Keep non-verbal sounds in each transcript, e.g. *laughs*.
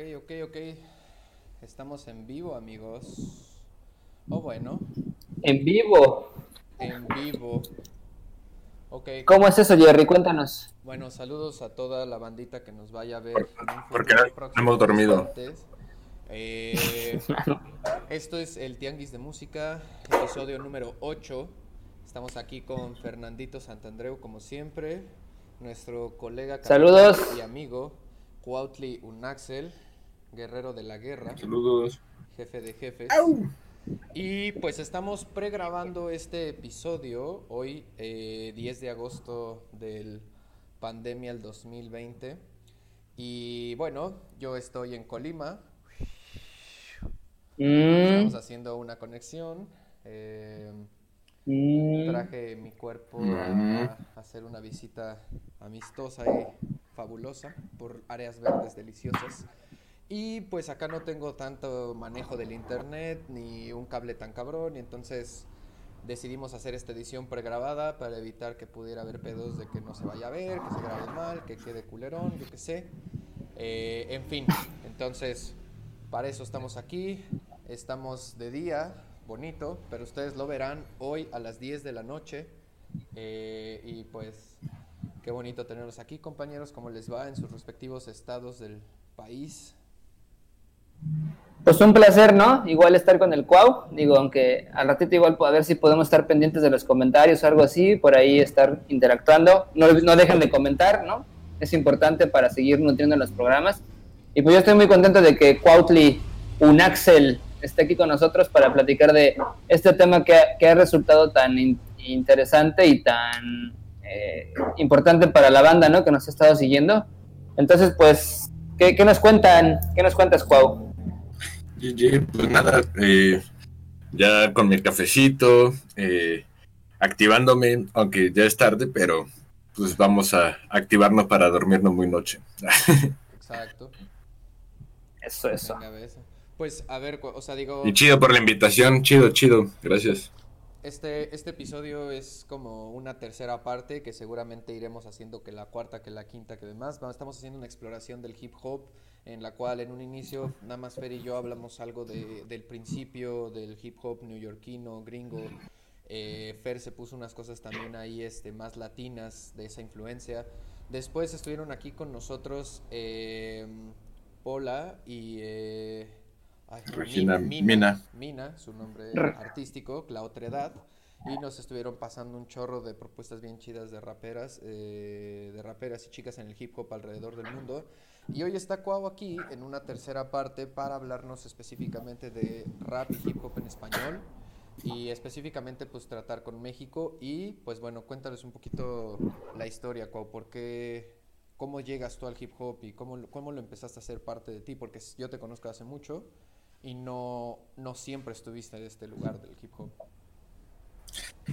Ok, ok, ok. Estamos en vivo, amigos. Oh, bueno. En vivo. En vivo. Ok. ¿Cómo es eso, Jerry? Cuéntanos. Bueno, saludos a toda la bandita que nos vaya a ver. Porque no hemos dormido. Eh, esto es el Tianguis de Música, episodio número 8. Estamos aquí con Fernandito Santandreu, como siempre. Nuestro colega Saludos. y amigo Cuautli Unaxel, guerrero de la guerra. Saludos. Jefe de jefes. Y pues estamos pregrabando este episodio hoy, 10 eh, de agosto del pandemia el 2020. Y bueno, yo estoy en Colima. Mm. Estamos haciendo una conexión. Eh, Mm. traje mi cuerpo a, a hacer una visita amistosa y fabulosa por áreas verdes deliciosas. Y pues acá no tengo tanto manejo del internet ni un cable tan cabrón y entonces decidimos hacer esta edición pregrabada para evitar que pudiera haber pedos de que no se vaya a ver, que se grabe mal, que quede culerón, yo qué sé. Eh, en fin, entonces para eso estamos aquí. Estamos de día, bonito, pero ustedes lo verán hoy a las 10 de la noche. Eh, y pues qué bonito tenerlos aquí, compañeros. ¿Cómo les va en sus respectivos estados del país? Pues un placer, ¿no? Igual estar con el Cuau. Digo, aunque al ratito igual a ver si podemos estar pendientes de los comentarios o algo así, por ahí estar interactuando. No, dejen de comentar, ¿no? Es importante para seguir nutriendo los programas. Y pues yo estoy muy contento de que Cuautli Unaxel esté aquí con nosotros para platicar de este tema que, ha, resultado tan in, interesante y tan eh, importante para la banda, ¿no? Que nos ha estado siguiendo. Entonces, pues, ¿qué, qué nos cuentan? ¿Qué nos cuentas, Cuau? Pues nada, eh, ya con mi cafecito, eh, activándome, aunque ya es tarde, pero pues vamos a activarnos para dormirnos muy noche. *laughs* Exacto. Eso, eso. Pues a ver, o sea, digo, Y chido por la invitación, chido, chido, gracias. este, este episodio es como una tercera parte que seguramente iremos haciendo que la cuarta, que la quinta, que demás. Estamos haciendo una exploración del hip hop en la cual en un inicio nada más Fer y yo hablamos algo de, del principio del hip hop neoyorquino, gringo. Eh, Fer se puso unas cosas también ahí este, más latinas de esa influencia. Después estuvieron aquí con nosotros eh, Pola y... eh, ay, Regina Mina, Mina. Mina, su nombre artístico, La Otredad. Y nos estuvieron pasando un chorro de propuestas bien chidas de raperas, eh, de raperas y chicas en el hip hop alrededor del mundo. Y hoy está Cuau aquí en una tercera parte para hablarnos específicamente de rap y hip hop en español. Y específicamente pues tratar con México. Y pues bueno, cuéntales un poquito la historia, Cuau. ¿Por qué, cómo llegas tú al hip hop y cómo, cómo lo empezaste a hacer parte de ti? Porque yo te conozco hace mucho y no, no siempre estuviste en este lugar del hip hop.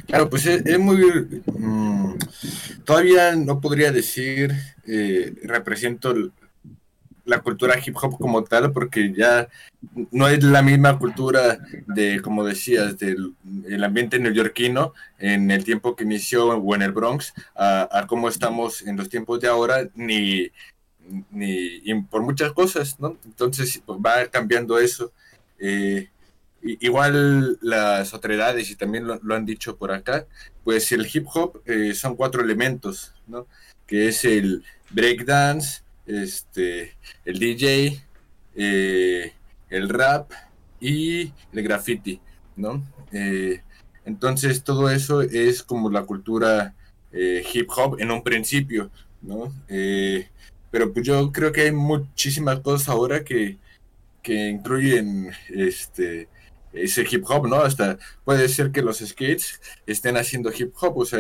Claro, pues es, muy... mm, todavía no podría decir eh, represento l- la cultura hip hop como tal, porque ya no es la misma cultura de, como decías, del el ambiente neoyorquino en el tiempo que inició o en el Bronx, a, a cómo estamos en los tiempos de ahora, ni, ni por muchas cosas, ¿no? Entonces va cambiando eso. Eh, Igual las otredades, y también lo, lo han dicho por acá, pues el hip hop eh, son cuatro elementos, ¿no? Que es el breakdance, este, el DJ, eh, el rap y el graffiti, ¿no? Eh, entonces todo eso es como la cultura eh, hip hop en un principio, ¿no? Pero pues yo creo que hay muchísimas cosas ahora que, que incluyen este ese hip hop, ¿no? Hasta puede ser que los skates estén haciendo hip hop, o sea,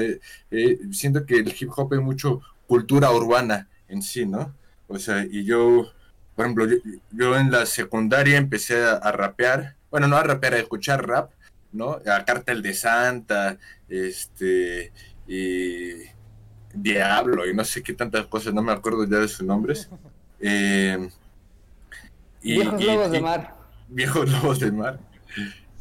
siento que el hip hop es mucho cultura urbana en sí, ¿no? O sea, y yo, por ejemplo, yo, yo en la secundaria empecé a, a rapear, bueno, no a rapear, a escuchar rap, ¿no? A Cartel de Santa, este, y Diablo, y no sé qué tantas cosas, no me acuerdo ya de sus nombres. Eh, y- Viejos y- lobos de y- mar. viejos lobos del mar.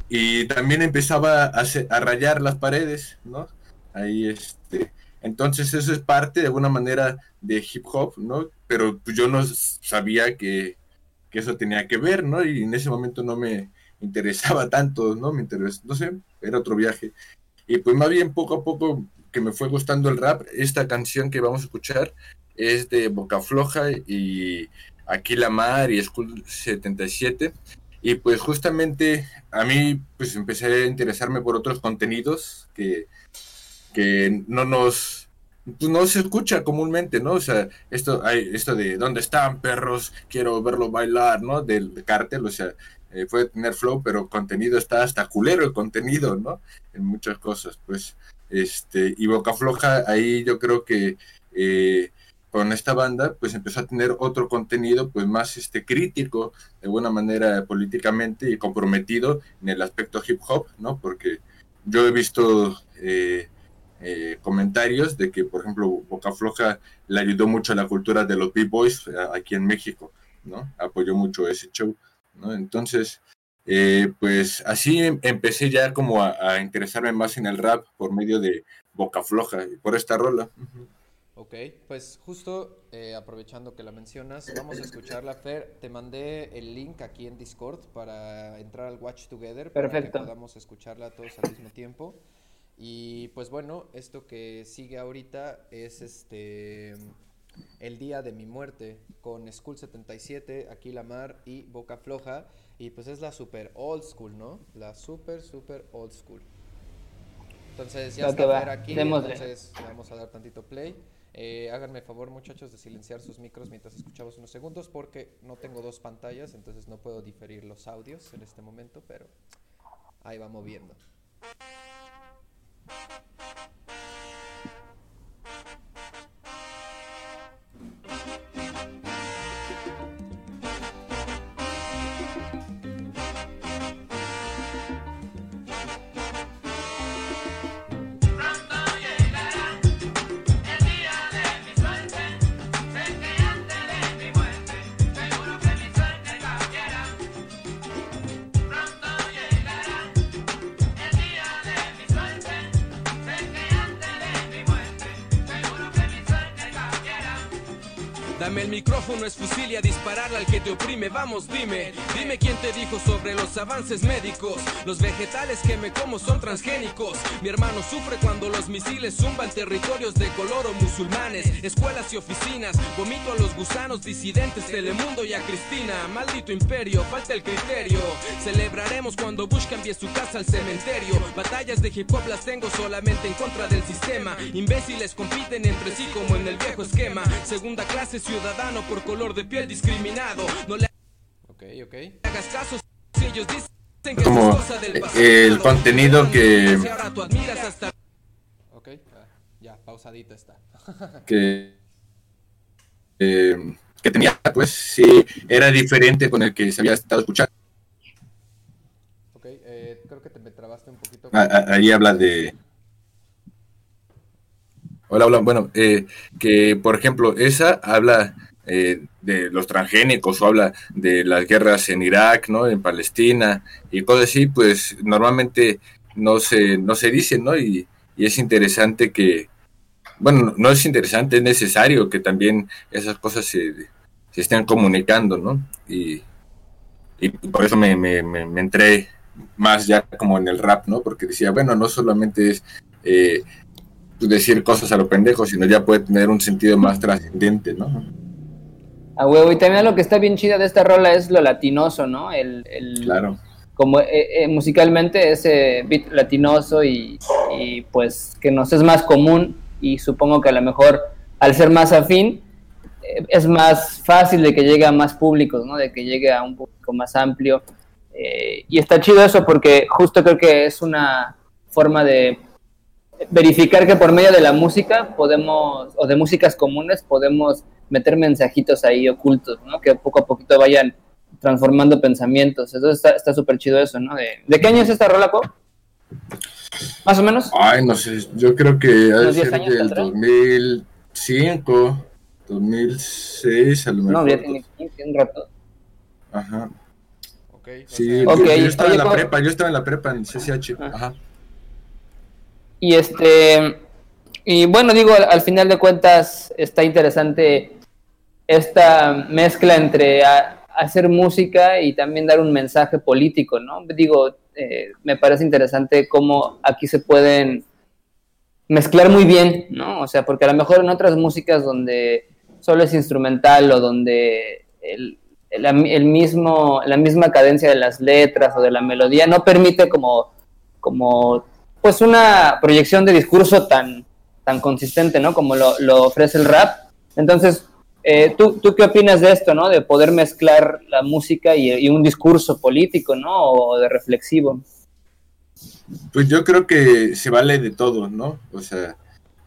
Y también empezaba a rayar las paredes, ¿no? Ahí, este. Entonces, eso es parte de alguna manera de hip hop, ¿no? Pero pues, yo no sabía que, que eso tenía que ver, ¿no? Y en ese momento no me interesaba *laughs* tanto, ¿no? Me interesó, no sé, era otro viaje. Y pues más bien poco a poco que me fue gustando el rap, esta canción que vamos a escuchar es de Boca Floja y Aquí la Mar y School 77. Y pues justamente a mí pues empecé a interesarme por otros contenidos que, que no nos no se escucha comúnmente, ¿no? O sea, esto hay esto de ¿dónde están perros? Quiero verlo bailar, ¿no? Del cártel, o sea, eh, puede tener flow, pero contenido está hasta culero el contenido, ¿no? En muchas cosas, pues, este, y Boca Floja, ahí yo creo que eh, con esta banda, pues empezó a tener otro contenido, pues más este, crítico, de buena manera políticamente y comprometido en el aspecto hip hop, ¿no? Porque yo he visto eh, comentarios de que, por ejemplo, Boca Floja le ayudó mucho a la cultura de los B-Boys aquí en México, ¿no? Apoyó mucho ese show. Entonces, eh, pues así em, empecé ya como a, interesarme más en el rap por medio de Boca Floja, y por esta rola. Ok, pues justo eh, aprovechando que la mencionas, vamos a escucharla, Fer. Te mandé el link aquí en Discord para entrar al Watch Together. Perfecto. Para que podamos escucharla todos al mismo tiempo. Y pues bueno, esto que sigue ahorita es este el día de mi muerte con School 77, Aquí la Mar y Boca Floja. Y pues es la super old school, ¿no? La super, super old school. Entonces ya está ver aquí, entonces vamos a dar tantito play. Eh, háganme favor muchachos de silenciar sus micros mientras escuchamos unos segundos porque no tengo dos pantallas, entonces no puedo diferir los audios en este momento, pero ahí va moviendo. Thank you. Micrófono es fusil y a dispararle al que te oprime. Vamos, dime, dime quién te dijo sobre los avances médicos. Los vegetales que me como son transgénicos. Mi hermano sufre cuando los misiles zumban territorios de color o musulmanes, escuelas y oficinas. Vomito a los gusanos disidentes, Telemundo y a Cristina. Maldito imperio, falta el criterio. Celebraremos cuando Bush cambie su casa al cementerio. Batallas de hip hop las tengo solamente en contra del sistema. Imbéciles compiten entre sí como en el viejo esquema. Segunda clase ciudad ciudadano por color de piel discriminado. No le Ok, ok. hagas caso si ellos dicen que Como es cosa del pasado. el contenido que, Si ahora tú admiras hasta Ok, ah, ya, pausadito está. *laughs* que, eh, que tenía, pues sí, era diferente con el que se había estado escuchando. Ok, eh, creo que te me trabaste un poquito. A- a- Ahí habla de... Hola, hola. Bueno, eh, que por ejemplo, esa habla eh, de los transgénicos o habla de las guerras en Irak, ¿no? En Palestina y cosas así, pues normalmente no se, no se dicen, ¿no? Y, y es interesante que, bueno, no es interesante, es necesario que también esas cosas se, se estén comunicando, ¿no? Y, y por eso me, me, me, entré más ya como en el rap, ¿no? Porque decía, bueno, no solamente es eh, decir cosas a lo pendejo, sino ya puede tener un sentido más trascendente, ¿no? A huevo, y también lo que está bien chida de esta rola es lo latinoso, ¿no? El, el Claro. como eh, eh, musicalmente ese beat latinoso y, y, pues que nos es más común y supongo que a lo mejor al ser más afín eh, es más fácil de que llegue a más públicos, ¿no? De que llegue a un público más amplio. Eh, y está chido eso porque justo creo que es una forma de verificar que por medio de la música podemos, o de músicas comunes, podemos meter mensajitos ahí ocultos, ¿no? Que poco a poquito vayan transformando pensamientos. Entonces está súper chido eso, ¿no? De, ¿De qué año es esta rola, Co? ¿Más o menos? Ay, no sé, yo creo que ha de ¿Unos 10 ser años del atrás? 2005, 2006, a lo mejor. No, ya tiene 15, un rato. Ajá. Ok, o Sí, sea, yo- estaba en la ¿cómo- prepa, yo estaba en la prepa en CCH. Ajá. Y este, y bueno, digo, al, al final de cuentas está interesante esta mezcla entre a- hacer música y también dar un mensaje político, ¿no? Digo, eh, me parece interesante cómo aquí se pueden mezclar muy bien, ¿no? O sea, porque a lo mejor en otras músicas donde solo es instrumental o donde el, el, mismo, la misma cadencia de las letras o de la melodía no permite como, como pues una proyección de discurso tan, tan consistente, ¿no? Como lo, lo ofrece el rap. Entonces, eh, ¿tú, ¿tú, qué opinas de esto, ¿no? De poder mezclar la música y, un discurso político, ¿no? O de reflexivo. Pues yo creo que se vale de todo, ¿no? O sea,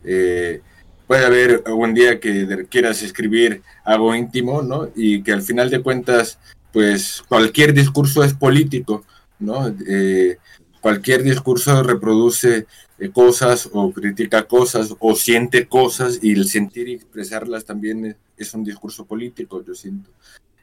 eh, puede haber algún día que quieras escribir algo íntimo, ¿no? Y que al final de cuentas, pues cualquier discurso es político, ¿no? Eh, cualquier discurso reproduce eh, cosas o critica cosas o siente cosas y el sentir y expresarlas también es, un discurso político, yo siento.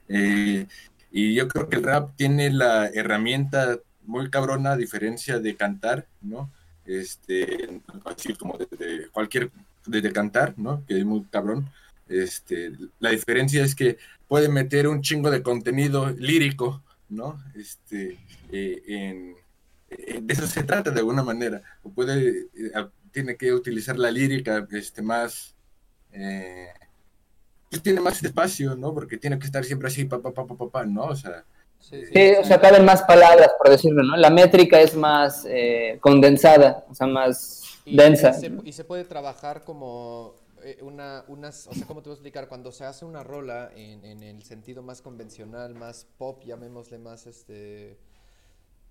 Eh, y yo creo que el rap tiene la herramienta muy cabrona a diferencia de cantar, ¿no? Este, así como de, cualquier, de cantar, ¿no? Que es muy cabrón. Este, la diferencia es que puede meter un chingo de contenido lírico, ¿no? Este, eh, en, eh, de eso se trata de alguna manera. O puede, tiene que utilizar la lírica este, más, pues tiene más espacio, ¿no? Porque tiene que estar siempre así, pa, pa, pa, pa, pa, ¿no? O sea, Sí, o sea, caben más palabras, por decirlo, ¿no? La métrica es más condensada, o sea, más densa. Y se, puede trabajar como una, unas, o sea, ¿cómo te voy a explicar? Cuando se hace una rola en, en el sentido más convencional, más pop, llamémosle más, este,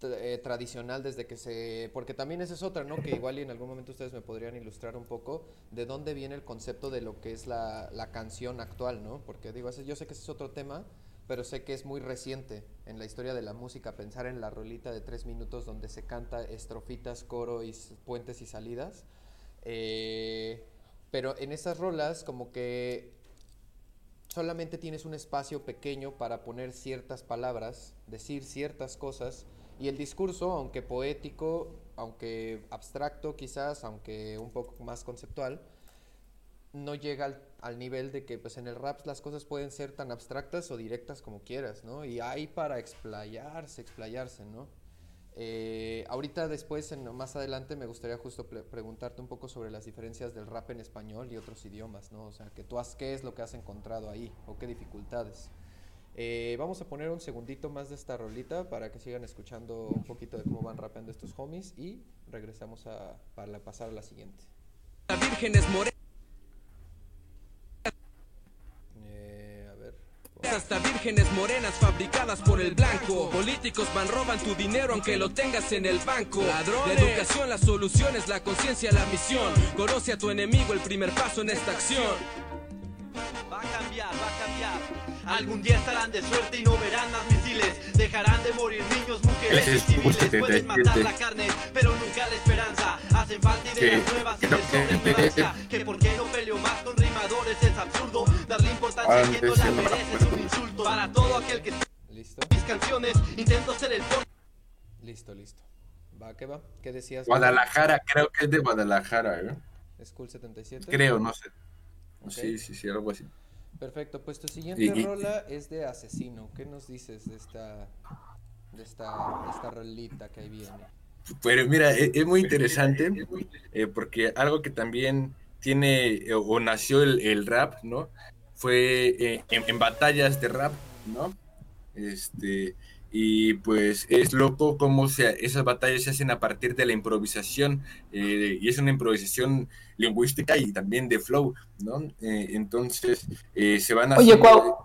eh, tradicional desde que se... Porque también esa es otra, ¿no? Que igual y en algún momento ustedes me podrían ilustrar un poco de dónde viene el concepto de lo que es la, la canción actual, ¿no? Porque digo, yo sé que ese es otro tema, pero sé que es muy reciente en la historia de la música pensar en la rolita de tres minutos donde se canta estrofitas, coro y puentes y salidas. Eh, pero en esas rolas como que solamente tienes un espacio pequeño para poner ciertas palabras, decir ciertas cosas y el discurso, aunque poético, aunque abstracto quizás, aunque un poco más conceptual, no llega al, nivel de que pues en el rap las cosas pueden ser tan abstractas o directas como quieras, ¿no? Y hay para explayarse, explayarse, ¿no? Eh, ahorita después, en, más adelante, me gustaría justo preguntarte un poco sobre las diferencias del rap en español y otros idiomas, ¿no? O sea, que tú has, ¿qué es lo que has encontrado ahí o qué dificultades? Eh, vamos a poner un segundito más de esta rolita para que sigan escuchando un poquito de cómo van rapeando estos homies y regresamos a, para pasar a la siguiente. La Virgen es morena. Eh. Hasta vírgenes morenas fabricadas por el blanco. Políticos van roban tu dinero aunque lo tengas en el banco. Ladrones. La educación, las soluciones, la conciencia, la misión. Conoce a tu enemigo, el primer paso en esta acción. Algún día estarán de suerte y no verán más misiles. Dejarán de morir niños, mujeres y civiles. Pueden matar la carne, pero nunca la esperanza. Hacen falta ideas nuevas y de Que por qué no peleo más con rimadores es absurdo. Darle importancia a quien no la merece es un insulto. Para todo aquel que ¿Listo? mis canciones, intento ser el. Listo, listo. Va, ¿qué va? ¿Qué decías? Guadalajara, creo que es de Guadalajara, ¿eh? School 77. Creo, no sé. Sí, sí, sí, algo así. Perfecto, pues tu siguiente rola es de Asesino. ¿Qué nos dices de esta, de esta, esta rolita que ahí viene? Pues mira, e, es, muy interesante eh, porque algo que también tiene eh, o nació el, rap, ¿no? Fue eh, en, en, batallas de rap, ¿no? Este, y pues es loco cómo se, esas batallas se hacen a partir de la improvisación eh, y es una improvisación lingüística y también de flow, ¿no? Eh, entonces eh, se van a... Oye, Cuau,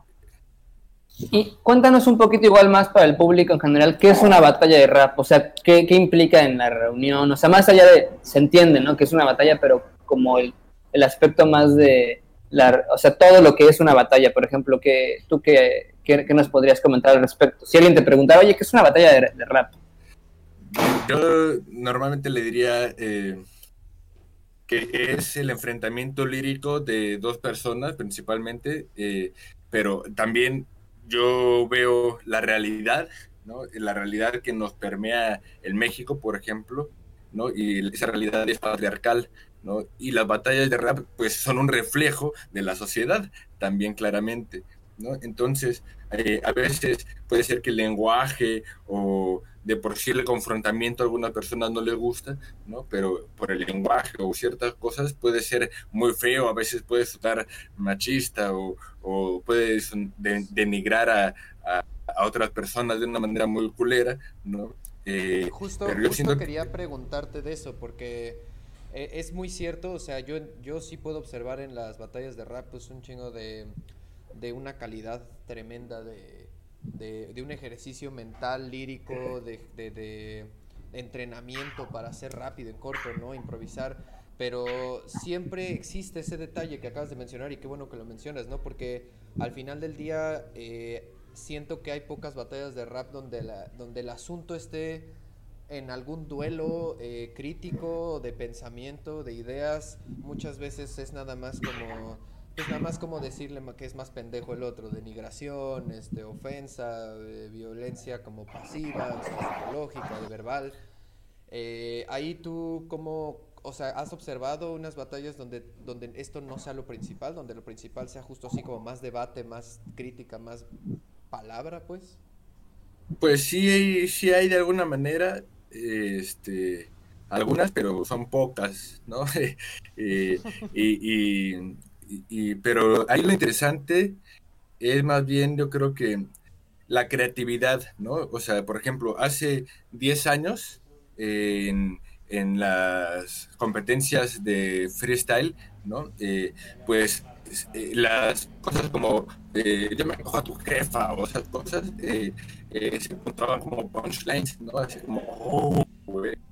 y cuéntanos un poquito igual más para el público en general, ¿qué es una batalla de rap? O sea, ¿qué, qué implica en la reunión? O sea, más allá de, se entiende, ¿no? Que es una batalla, pero como el, el aspecto más de, la, o sea, todo lo que es una batalla, por ejemplo, que tú que ¿Qué, nos podrías comentar al respecto? Si alguien te preguntara, oye, ¿qué es una batalla de, rap? Yo normalmente le diría eh, que es el enfrentamiento lírico de dos personas principalmente, eh, pero también yo veo la realidad, ¿no? la realidad que nos permea el México, por ejemplo, ¿no? y esa realidad es patriarcal, ¿no? y las batallas de rap pues son un reflejo de la sociedad también claramente. ¿No? Entonces, eh, a veces puede ser que el lenguaje o de por sí el confrontamiento a alguna persona no le gusta, ¿no? Pero por el lenguaje o ciertas cosas puede ser muy feo, a veces puede sonar machista o, o puede denigrar a, a, otras personas de una manera muy culera, ¿no? Eh, justo, justo quería preguntarte de eso, porque eh, es muy cierto, o sea, yo, yo sí puedo observar en las batallas de rap pues un chingo de, de una calidad tremenda de, de, un ejercicio mental, lírico, de, de, entrenamiento para ser rápido, en corto, ¿no? Improvisar. Pero siempre existe ese detalle que acabas de mencionar y qué bueno que lo mencionas, ¿no? Porque al final del día eh, siento que hay pocas batallas de rap donde, la, donde el asunto esté en algún duelo eh, crítico de pensamiento, de ideas. Muchas veces es nada más como es nada más como decirle que es más pendejo el otro, denigración, este, ofensa, eh, violencia como pasiva, psicológica, verbal. Eh, ahí tú, como, o sea, has observado unas batallas donde, donde esto no sea lo principal, donde lo principal sea justo así como más debate, más crítica, más palabra, pues. Pues sí, sí hay de alguna manera, este, algunas, pero son pocas, ¿no? *laughs* Eh, y, pero ahí lo interesante es más bien, yo creo que la creatividad, ¿no? O sea, por ejemplo, hace 10 años en, en, las competencias de freestyle, ¿no? Eh, pues eh, las cosas como eh, yo me cojo a tu jefa o esas cosas se encontraban como punchlines, ¿no? Así como, oh, güey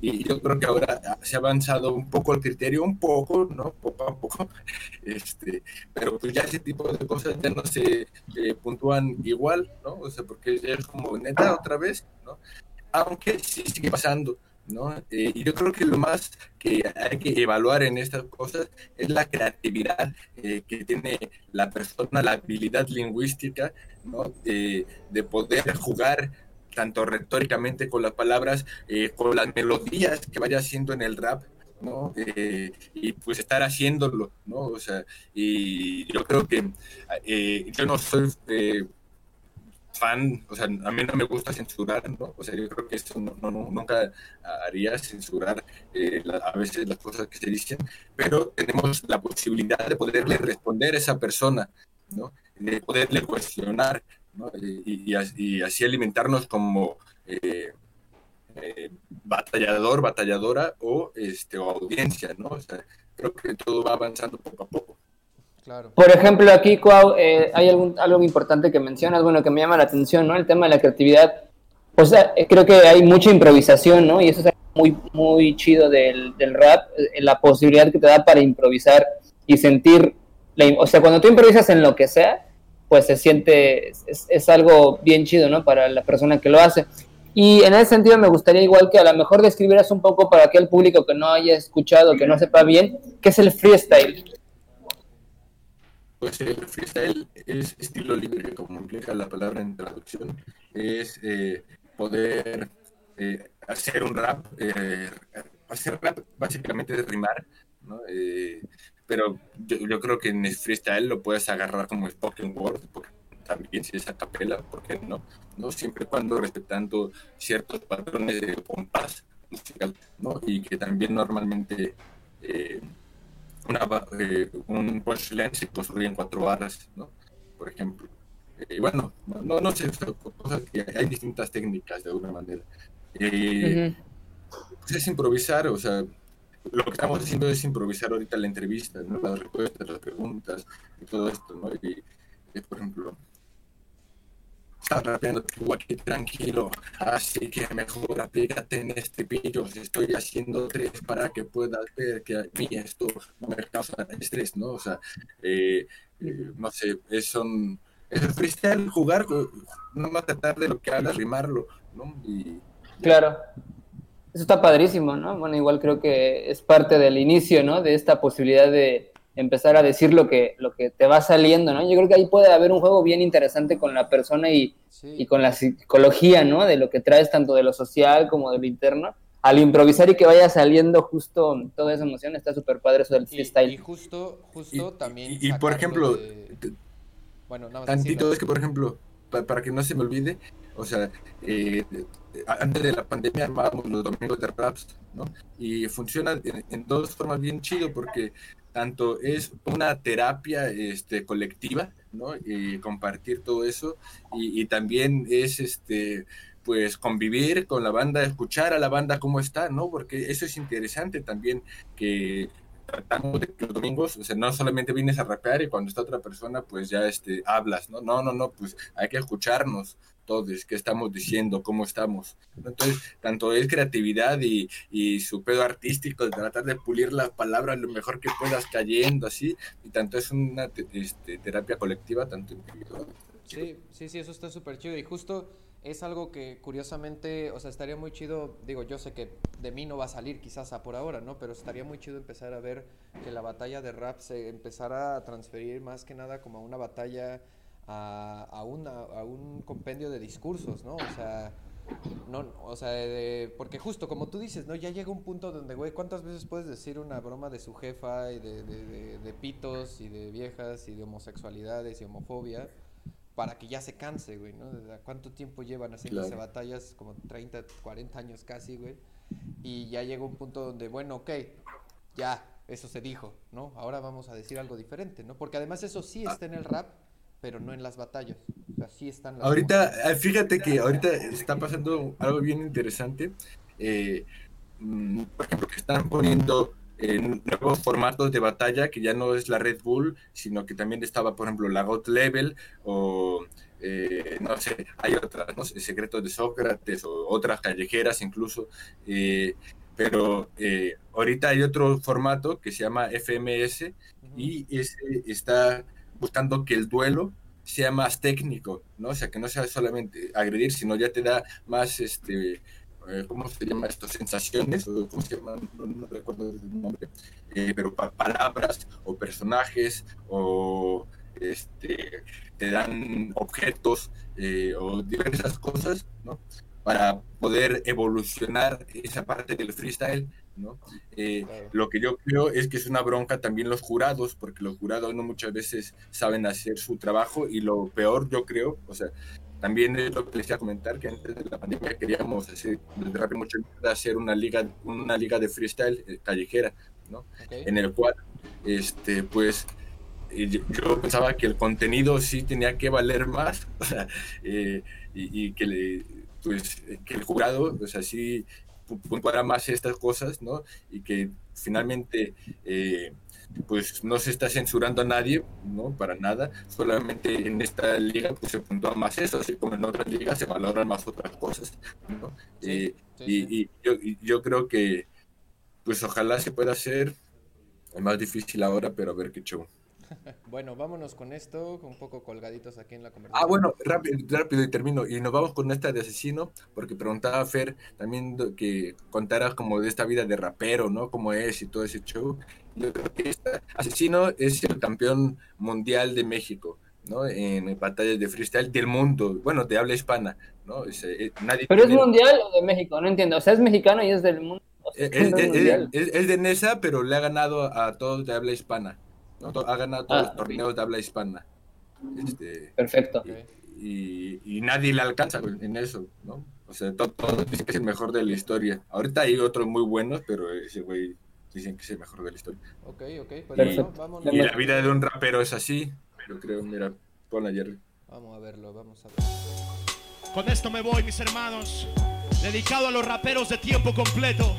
y yo creo que ahora se ha avanzado un poco el criterio, un poco, ¿no? Poco a poco, *laughs* este, pero pues ya ese tipo de cosas ya no se puntúan igual, ¿no? O sea, porque ya es como neta otra vez, ¿no? Aunque sí sigue pasando, ¿no? Eh, yo creo que lo más que hay que evaluar en estas cosas es la creatividad eh, que tiene la persona, la habilidad lingüística, ¿no? de poder jugar tanto retóricamente con las palabras, eh, con las melodías que vaya haciendo en el rap, ¿no? Eh, y pues estar haciéndolo, ¿no? O sea, y yo creo que eh, yo no soy fan, o sea, a mí no me gusta censurar, ¿no? O sea, yo creo que esto no, nunca haría censurar a veces las cosas que se dicen, pero tenemos la posibilidad de poderle responder a esa persona, ¿no? De poderle cuestionar, y, así alimentarnos como eh, eh, batallador, batalladora o, este, audiencia, ¿no? creo que todo va avanzando poco a poco. Por ejemplo, aquí, eh, hay algún, algo importante que mencionas, bueno, que me llama la atención, ¿no? El tema de la creatividad. O sea, creo que hay mucha improvisación, ¿no? Y eso es muy, muy chido del, del rap, la posibilidad que te da para improvisar y sentir, o sea, cuando tú improvisas en lo que sea, pues se siente, es, algo bien chido, ¿no? Para la persona que lo hace. Y en ese sentido me gustaría igual que a lo mejor describieras un poco para aquel público que no haya escuchado, que no sepa bien, ¿qué es el freestyle? Pues el freestyle es estilo libre, como implica la palabra en traducción. Es eh, poder eh, hacer un rap, eh, hacer rap básicamente de rimar, ¿no? Pero yo, creo que en el freestyle lo puedes agarrar como spoken word, porque también si es a capela, ¿por qué no? ¿no? Siempre cuando respetando ciertos patrones de compás musical, ¿no? Y que también normalmente eh, una, eh, un punchline se construye en cuatro barras, ¿no? Por ejemplo. Y eh, bueno, no, no sé, cosas que hay distintas técnicas de alguna manera. Eh, Pues es improvisar, o sea, lo que estamos haciendo es improvisar ahorita la entrevista, ¿no? las respuestas, las preguntas y todo esto, ¿no? Y, por ejemplo, está rapeando aquí tranquilo, así que mejor aplícate en este pillo, estoy haciendo tres para que puedas ver que a mí esto no me causa estrés, ¿no? O sea, eh, eh, no sé, es un, es el freestyle, jugar, no más tratar de lo que hablas, rimarlo, ¿no? Y, claro. Eso está padrísimo, ¿no? Bueno, igual creo que es parte del inicio, ¿no? De esta posibilidad de empezar a decir lo que, lo que te va saliendo, ¿no? Yo creo que ahí puede haber un juego bien interesante con la persona y, y con la psicología, ¿no? De lo que traes tanto de lo social como de lo interno. Al improvisar y que vaya saliendo justo toda esa emoción, está súper padre eso del freestyle. Y, justo, justo también... Y, por ejemplo... Bueno, nada más tantito, es que por ejemplo, para que no se me olvide, o sea, eh, antes de la pandemia armábamos los domingos de raps, ¿no? Y funciona en, dos formas bien chido porque tanto es una terapia este, colectiva, ¿no? Y compartir todo eso, y, y, también es este pues convivir con la banda, escuchar a la banda cómo está, ¿no? Porque eso es interesante también que tratamos de que los domingos, o sea, no solamente vienes a rapear y cuando está otra persona, pues ya este, hablas, ¿no? No, no, no, pues hay que escucharnos todos, qué estamos diciendo, cómo estamos. Entonces, tanto es creatividad y, y su pedo artístico, de tratar de pulir las palabras lo mejor que puedas cayendo, así, y tanto es una este, terapia colectiva, tanto individual. Sí, sí, sí, eso está súper chido y justo es algo que curiosamente, o sea, estaría muy chido, digo, yo sé que de mí no va a salir quizás a por ahora, ¿no? Pero estaría muy chido empezar a ver que la batalla de rap se empezara a transferir más que nada como a una batalla, a, a, una, a un compendio de discursos, ¿no? O sea, no, o sea, porque justo como tú dices, ¿no? Ya llega un punto donde, güey, ¿cuántas veces puedes decir una broma de su jefa y de, de, de pitos y de viejas y de homosexualidades y homofobia? para que ya se canse, güey, ¿no? ¿Cuánto tiempo llevan haciendo claro. batallas? Como 30, 40 años casi, güey. Y ya llegó un punto donde, bueno, ok, ya, eso se dijo, ¿no? Ahora vamos a decir algo diferente, ¿no? Porque además eso sí está en el rap, pero no en las batallas. O sea, sí están las Ahorita, eh, fíjate que ahorita está pasando algo bien interesante. Eh, mm, por ejemplo, que están poniendo en nuevos formatos de batalla que ya no es la Red Bull, sino que también estaba, por ejemplo, la God Level o eh, no sé, hay otras, no sé, Secretos de Sócrates o otras callejeras incluso, eh, pero eh, ahorita hay otro formato que se llama FMS y ese está buscando que el duelo sea más técnico, ¿no? O sea, que no sea solamente agredir, sino ya te da más este eh, ¿cómo se llama esto? Sensaciones, o ¿cómo se llama? No, recuerdo el nombre, eh, pero palabras o personajes o este, te dan objetos eh, o diversas cosas, ¿no? Para poder evolucionar esa parte del freestyle, ¿no? Lo que yo creo es que es una bronca también los jurados, porque los jurados no muchas veces saben hacer su trabajo y lo peor yo creo, o sea, también es lo que les iba a comentar, que antes de la pandemia queríamos hacer, mucho, hacer una liga, una liga de freestyle eh, callejera, ¿no? En el cual, este, pues, yo pensaba que el contenido sí tenía que valer más, *laughs* eh, y, que, le, pues, que el jurado, pues así puntuara más estas cosas, ¿no? Y que finalmente... Eh, pues no se está censurando a nadie, ¿no? Para nada, solamente en esta liga pues se puntúa más eso, así como en otras ligas se valoran más otras cosas, ¿no? Eh, y, y, yo, yo creo que pues ojalá se pueda hacer, es más difícil ahora, pero a ver qué show. *laughs* Bueno, vámonos con esto, un poco colgaditos aquí en la conversación. Ah, bueno, rápido, rápido y termino. Y nos vamos con esta de asesino, porque preguntaba a Fer también que contara como de esta vida de rapero, ¿no? Cómo es y todo ese show. Yo creo que este asesino es el campeón mundial de México. ¿no? En batallas de freestyle del mundo, bueno, de habla hispana, ¿no? Eh, nadie Pero es mundial o de México, no entiendo, o sea, es mexicano y es del mundo. es, es, de Nesa, pero le ha ganado a todos de habla hispana. Ha ganado todos los ah, torneos de habla hispana. Este, Perfecto. Y, nadie le alcanza en eso, ¿no? O sea, todos dicen que es el mejor de la historia. Ahorita hay otros muy buenos, pero ese güey dicen que es el mejor de la historia. Ok, ok. Pues y la vida de un rapero es así, pero creo, mira, ponla Jerry. Vamos a verlo, vamos a verlo. Con esto me voy, mis hermanos. Dedicado a los raperos de tiempo completo.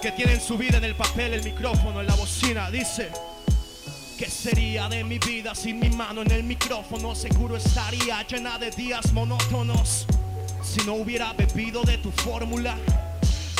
Que tienen su vida en el papel, el micrófono, en la bocina. Dice... ¿Qué sería de mi vida sin mi mano en el micrófono? Seguro estaría llena de días monótonos. Si no hubiera bebido de tu fórmula.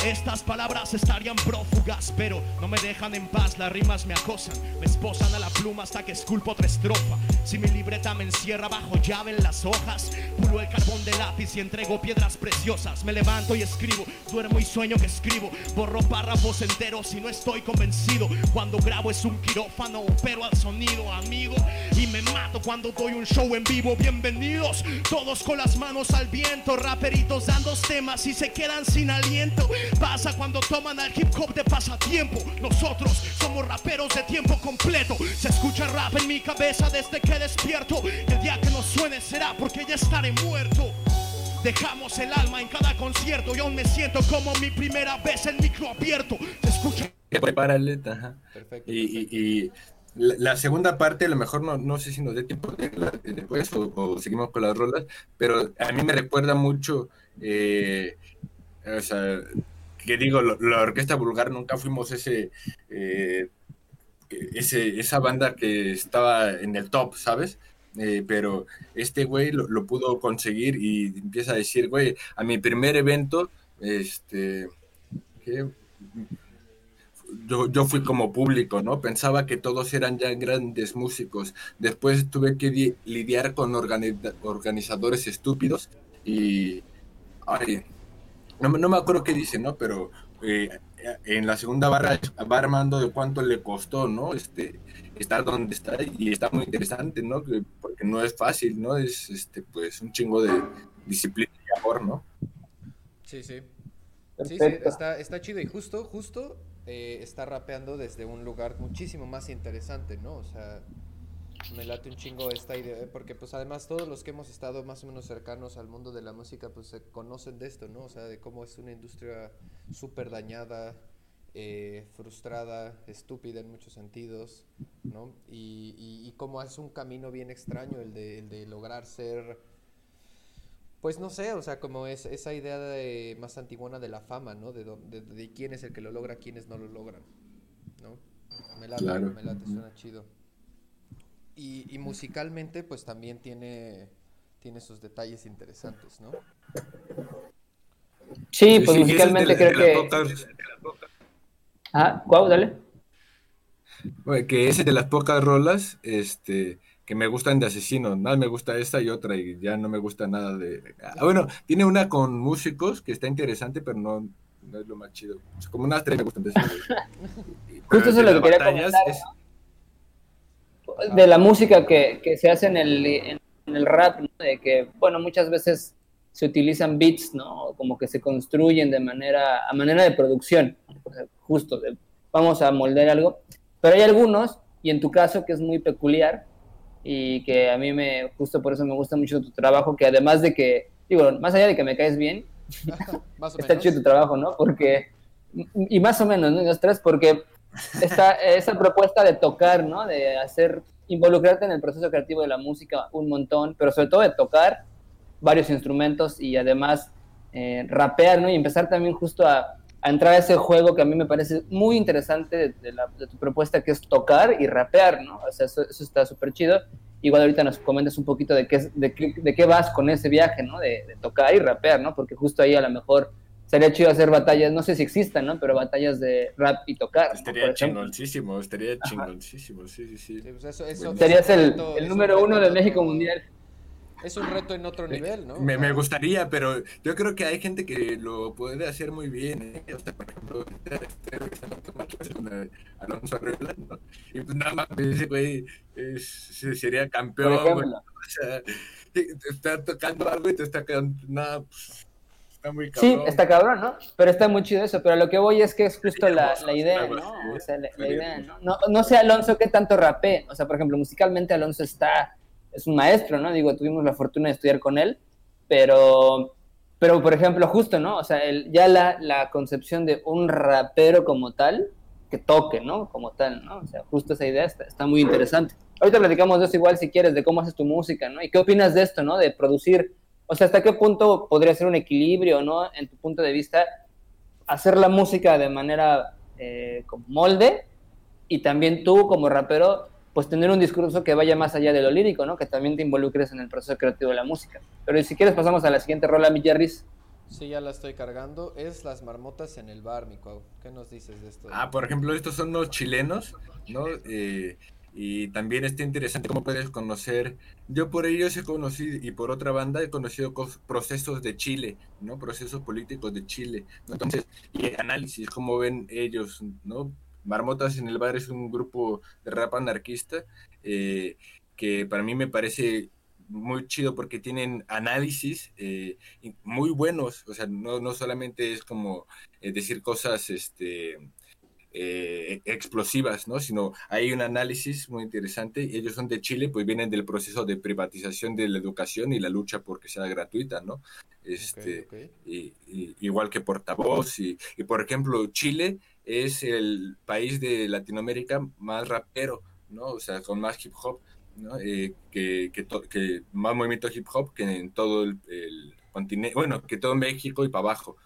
Estas palabras estarían prófugas, pero no me dejan en paz, las rimas me acosan, me esposan a la pluma hasta que esculpo otra estrofa. Si mi libreta me encierra bajo llave en las hojas, pulo el carbón de lápiz y entrego piedras preciosas. Me levanto y escribo, duermo y sueño que escribo, borro párrafos enteros si no estoy convencido. Cuando grabo es un quirófano, pero al sonido, amigo, y me mato cuando doy un show en vivo. Bienvenidos, todos con las manos al viento, raperitos dando temas y se quedan sin aliento. Pasa cuando toman al hip hop de pasatiempo. Nosotros somos raperos de tiempo completo. Se escucha rap en mi cabeza desde que despierto. El día que nos suene será porque ya estaré muerto. Dejamos el alma en cada concierto y aún me siento como mi primera vez el micro abierto. Se escucha. Prepárale, ajá. Perfecto. Y, y, la, segunda parte, a lo mejor no, no sé si nos dé tiempo de, después o, seguimos con las rolas, pero a mí me recuerda mucho, eh, o sea, que digo, la orquesta vulgar nunca fuimos ese, eh, ese, esa banda que estaba en el top, ¿sabes? Eh, pero este güey lo, pudo conseguir y empieza a decir, güey, a mi primer evento, este, yo, yo fui como público, ¿no? Pensaba que todos eran ya grandes músicos. Después tuve que lidiar con organizadores estúpidos y... Ay, no, no, me acuerdo qué dice, ¿no? Pero eh, en la segunda barra va armando de cuánto le costó, ¿no? Este, estar donde está y está muy interesante, ¿no? Porque no es fácil, ¿no? Es, este, pues, un chingo de disciplina y amor, ¿no? Sí, sí. Sí, sí, está, está chido y justo, justo eh, está rapeando desde un lugar muchísimo más interesante, ¿no? O sea, me late un chingo esta idea, porque pues además todos los que hemos estado más o menos cercanos al mundo de la música, pues se conocen de esto, ¿no? O sea, de cómo es una industria súper dañada, eh, frustrada, estúpida en muchos sentidos, ¿no? Y, y, y, cómo es un camino bien extraño el de, el de lograr ser pues no sé, o sea, como es esa idea de, más antiguana de la fama, ¿no? De, de, quién es el que lo logra, quiénes no lo logran, ¿no? Me late, me late, suena chido. Y, y, musicalmente, pues también tiene, tiene sus detalles interesantes, ¿no? Sí, pues musicalmente creo que... Ah, wow, dale. que ese de las pocas rolas, este que me gustan de asesinos. Nada me gusta esta y otra y ya no me gusta nada de... Ah, bueno, tiene una con músicos que está interesante, pero no, es lo más chido. Como unas tres me gustan de *laughs* Justo eso es lo que quería comentar. De la música que, que, se hace en el, en, el rap, ¿no? de que, bueno, muchas veces se utilizan beats, ¿no? Como que se construyen de manera, a manera de producción, justo, de, vamos a moldear algo. Pero hay algunos, y en tu caso, que es muy peculiar, y que a mí me, justo por eso me gusta mucho tu trabajo, que además de que, digo, más allá de que me caes bien, *laughs* está chido tu trabajo, ¿no? Porque, y más o menos, ¿no? Los tres, porque esta, esa propuesta de tocar, ¿no? De hacer, involucrarte en el proceso creativo de la música un montón, pero sobre todo de tocar varios instrumentos y además eh, rapear, ¿no? Y empezar también justo a, entrar a ese juego que a mí me parece muy interesante de, tu propuesta, que es tocar y rapear, ¿no? O sea, eso, está súper chido. Igual ahorita nos comentas un poquito de qué, de, de qué vas con ese viaje, ¿no? De, tocar y rapear, ¿no? Porque justo ahí a lo mejor sería chido hacer batallas, no sé si existan, ¿no? Pero batallas de rap y tocar. Estaría chingoncísimo, estaría chingoncísimo, sí, sí, sí. Pues eso, eso, Serías el, el número uno del México Mundial. Es un reto en otro nivel, ¿no? Me, me, gustaría, pero yo creo que hay gente que lo puede hacer muy bien. ¿eh? O sea, por ejemplo, Alonso Arregla, ¿no? Y pues nada más ese güey es, sería campeón. o sea, está tocando algo y te está quedando nada. Pues, está muy cabrón. Sí, está cabrón, ¿no? Pero está muy chido eso. Pero lo que voy es que es justo la, la idea, ¿no? O sea, la, la idea, ¿no? ¿no? No sé, Alonso, qué tanto rapé. O sea, por ejemplo, musicalmente Alonso está es un maestro, ¿no? Digo, tuvimos la fortuna de estudiar con él, pero, pero por ejemplo, justo, ¿no? O sea, el, ya la, la concepción de un rapero como tal, que toque, ¿no? Como tal, ¿no? O sea, justo esa idea está, está, muy interesante. Ahorita platicamos de eso igual si quieres, de cómo haces tu música, ¿no? ¿Y qué opinas de esto, ¿no? De producir, o sea, hasta qué punto podría ser un equilibrio, ¿no? En tu punto de vista, hacer la música de manera eh, como molde y también tú como rapero pues tener un discurso que vaya más allá de lo lírico, ¿no? Que también te involucres en el proceso creativo de la música. Pero si quieres pasamos a la siguiente rola, mi Jerry's. Sí, ya la estoy cargando. Es Las Marmotas en el Bar, mi ¿Qué nos dices de esto? Ah, por ejemplo, estos son los chilenos, ¿no? Eh, y también está interesante cómo puedes conocer. Yo por ellos he conocido, y por otra banda he conocido procesos de Chile, ¿no? Procesos políticos de Chile. Entonces, y análisis, cómo ven ellos, ¿no? Marmotas en el Bar es un grupo de rap anarquista eh, que para mí me parece muy chido porque tienen análisis eh, muy buenos, o sea, no, no solamente es como eh, decir cosas este, eh, explosivas, ¿no? Sino hay un análisis muy interesante. Ellos son de Chile, pues vienen del proceso de privatización de la educación y la lucha porque sea gratuita, ¿no? Este, Y, igual que portavoz. Y, y, por ejemplo, Chile es el país de Latinoamérica más rapero, ¿no? O sea, con más hip hop. ¿no? Eh, que, que, que, más movimiento hip hop que en todo el, continente, bueno, que todo México y para abajo,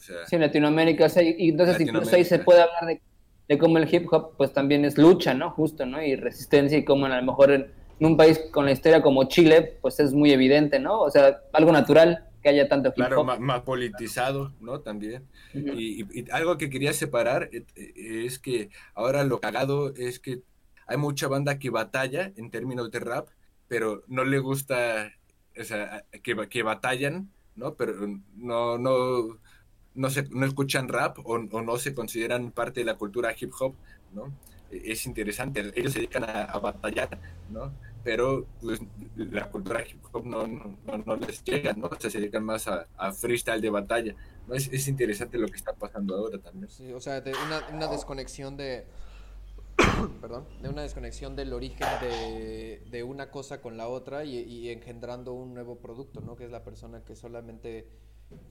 sí, en Latinoamérica, y entonces incluso ahí se puede hablar de, cómo el hip hop pues también es lucha, ¿no? Justo, ¿no? Y resistencia y cómo a lo mejor en, un país con la historia como Chile, pues es muy evidente, ¿no? O sea, algo natural que haya tanto hip hop. Claro, más, politizado, ¿no? También. y, algo que quería separar eh, eh, es que ahora lo cagado es que hay mucha banda que batalla en términos de rap, pero no le gusta, o sea, que, que batallan, ¿no? Pero no, no, no, se, no escuchan rap o, no se consideran parte de la cultura hip hop, ¿no? E, es interesante, ellos se dedican a, batallar, ¿no? Pero pues, la cultura hip hop no, no, les llega, ¿no? O sea, se dedican más a, freestyle de batalla, ¿no? Es, es, interesante lo que está pasando ahora también. Sí, o sea, de una, una desconexión de... *coughs* perdón, de una desconexión del origen de, de una cosa con la otra y, y engendrando un nuevo producto, ¿no? Que es la persona que solamente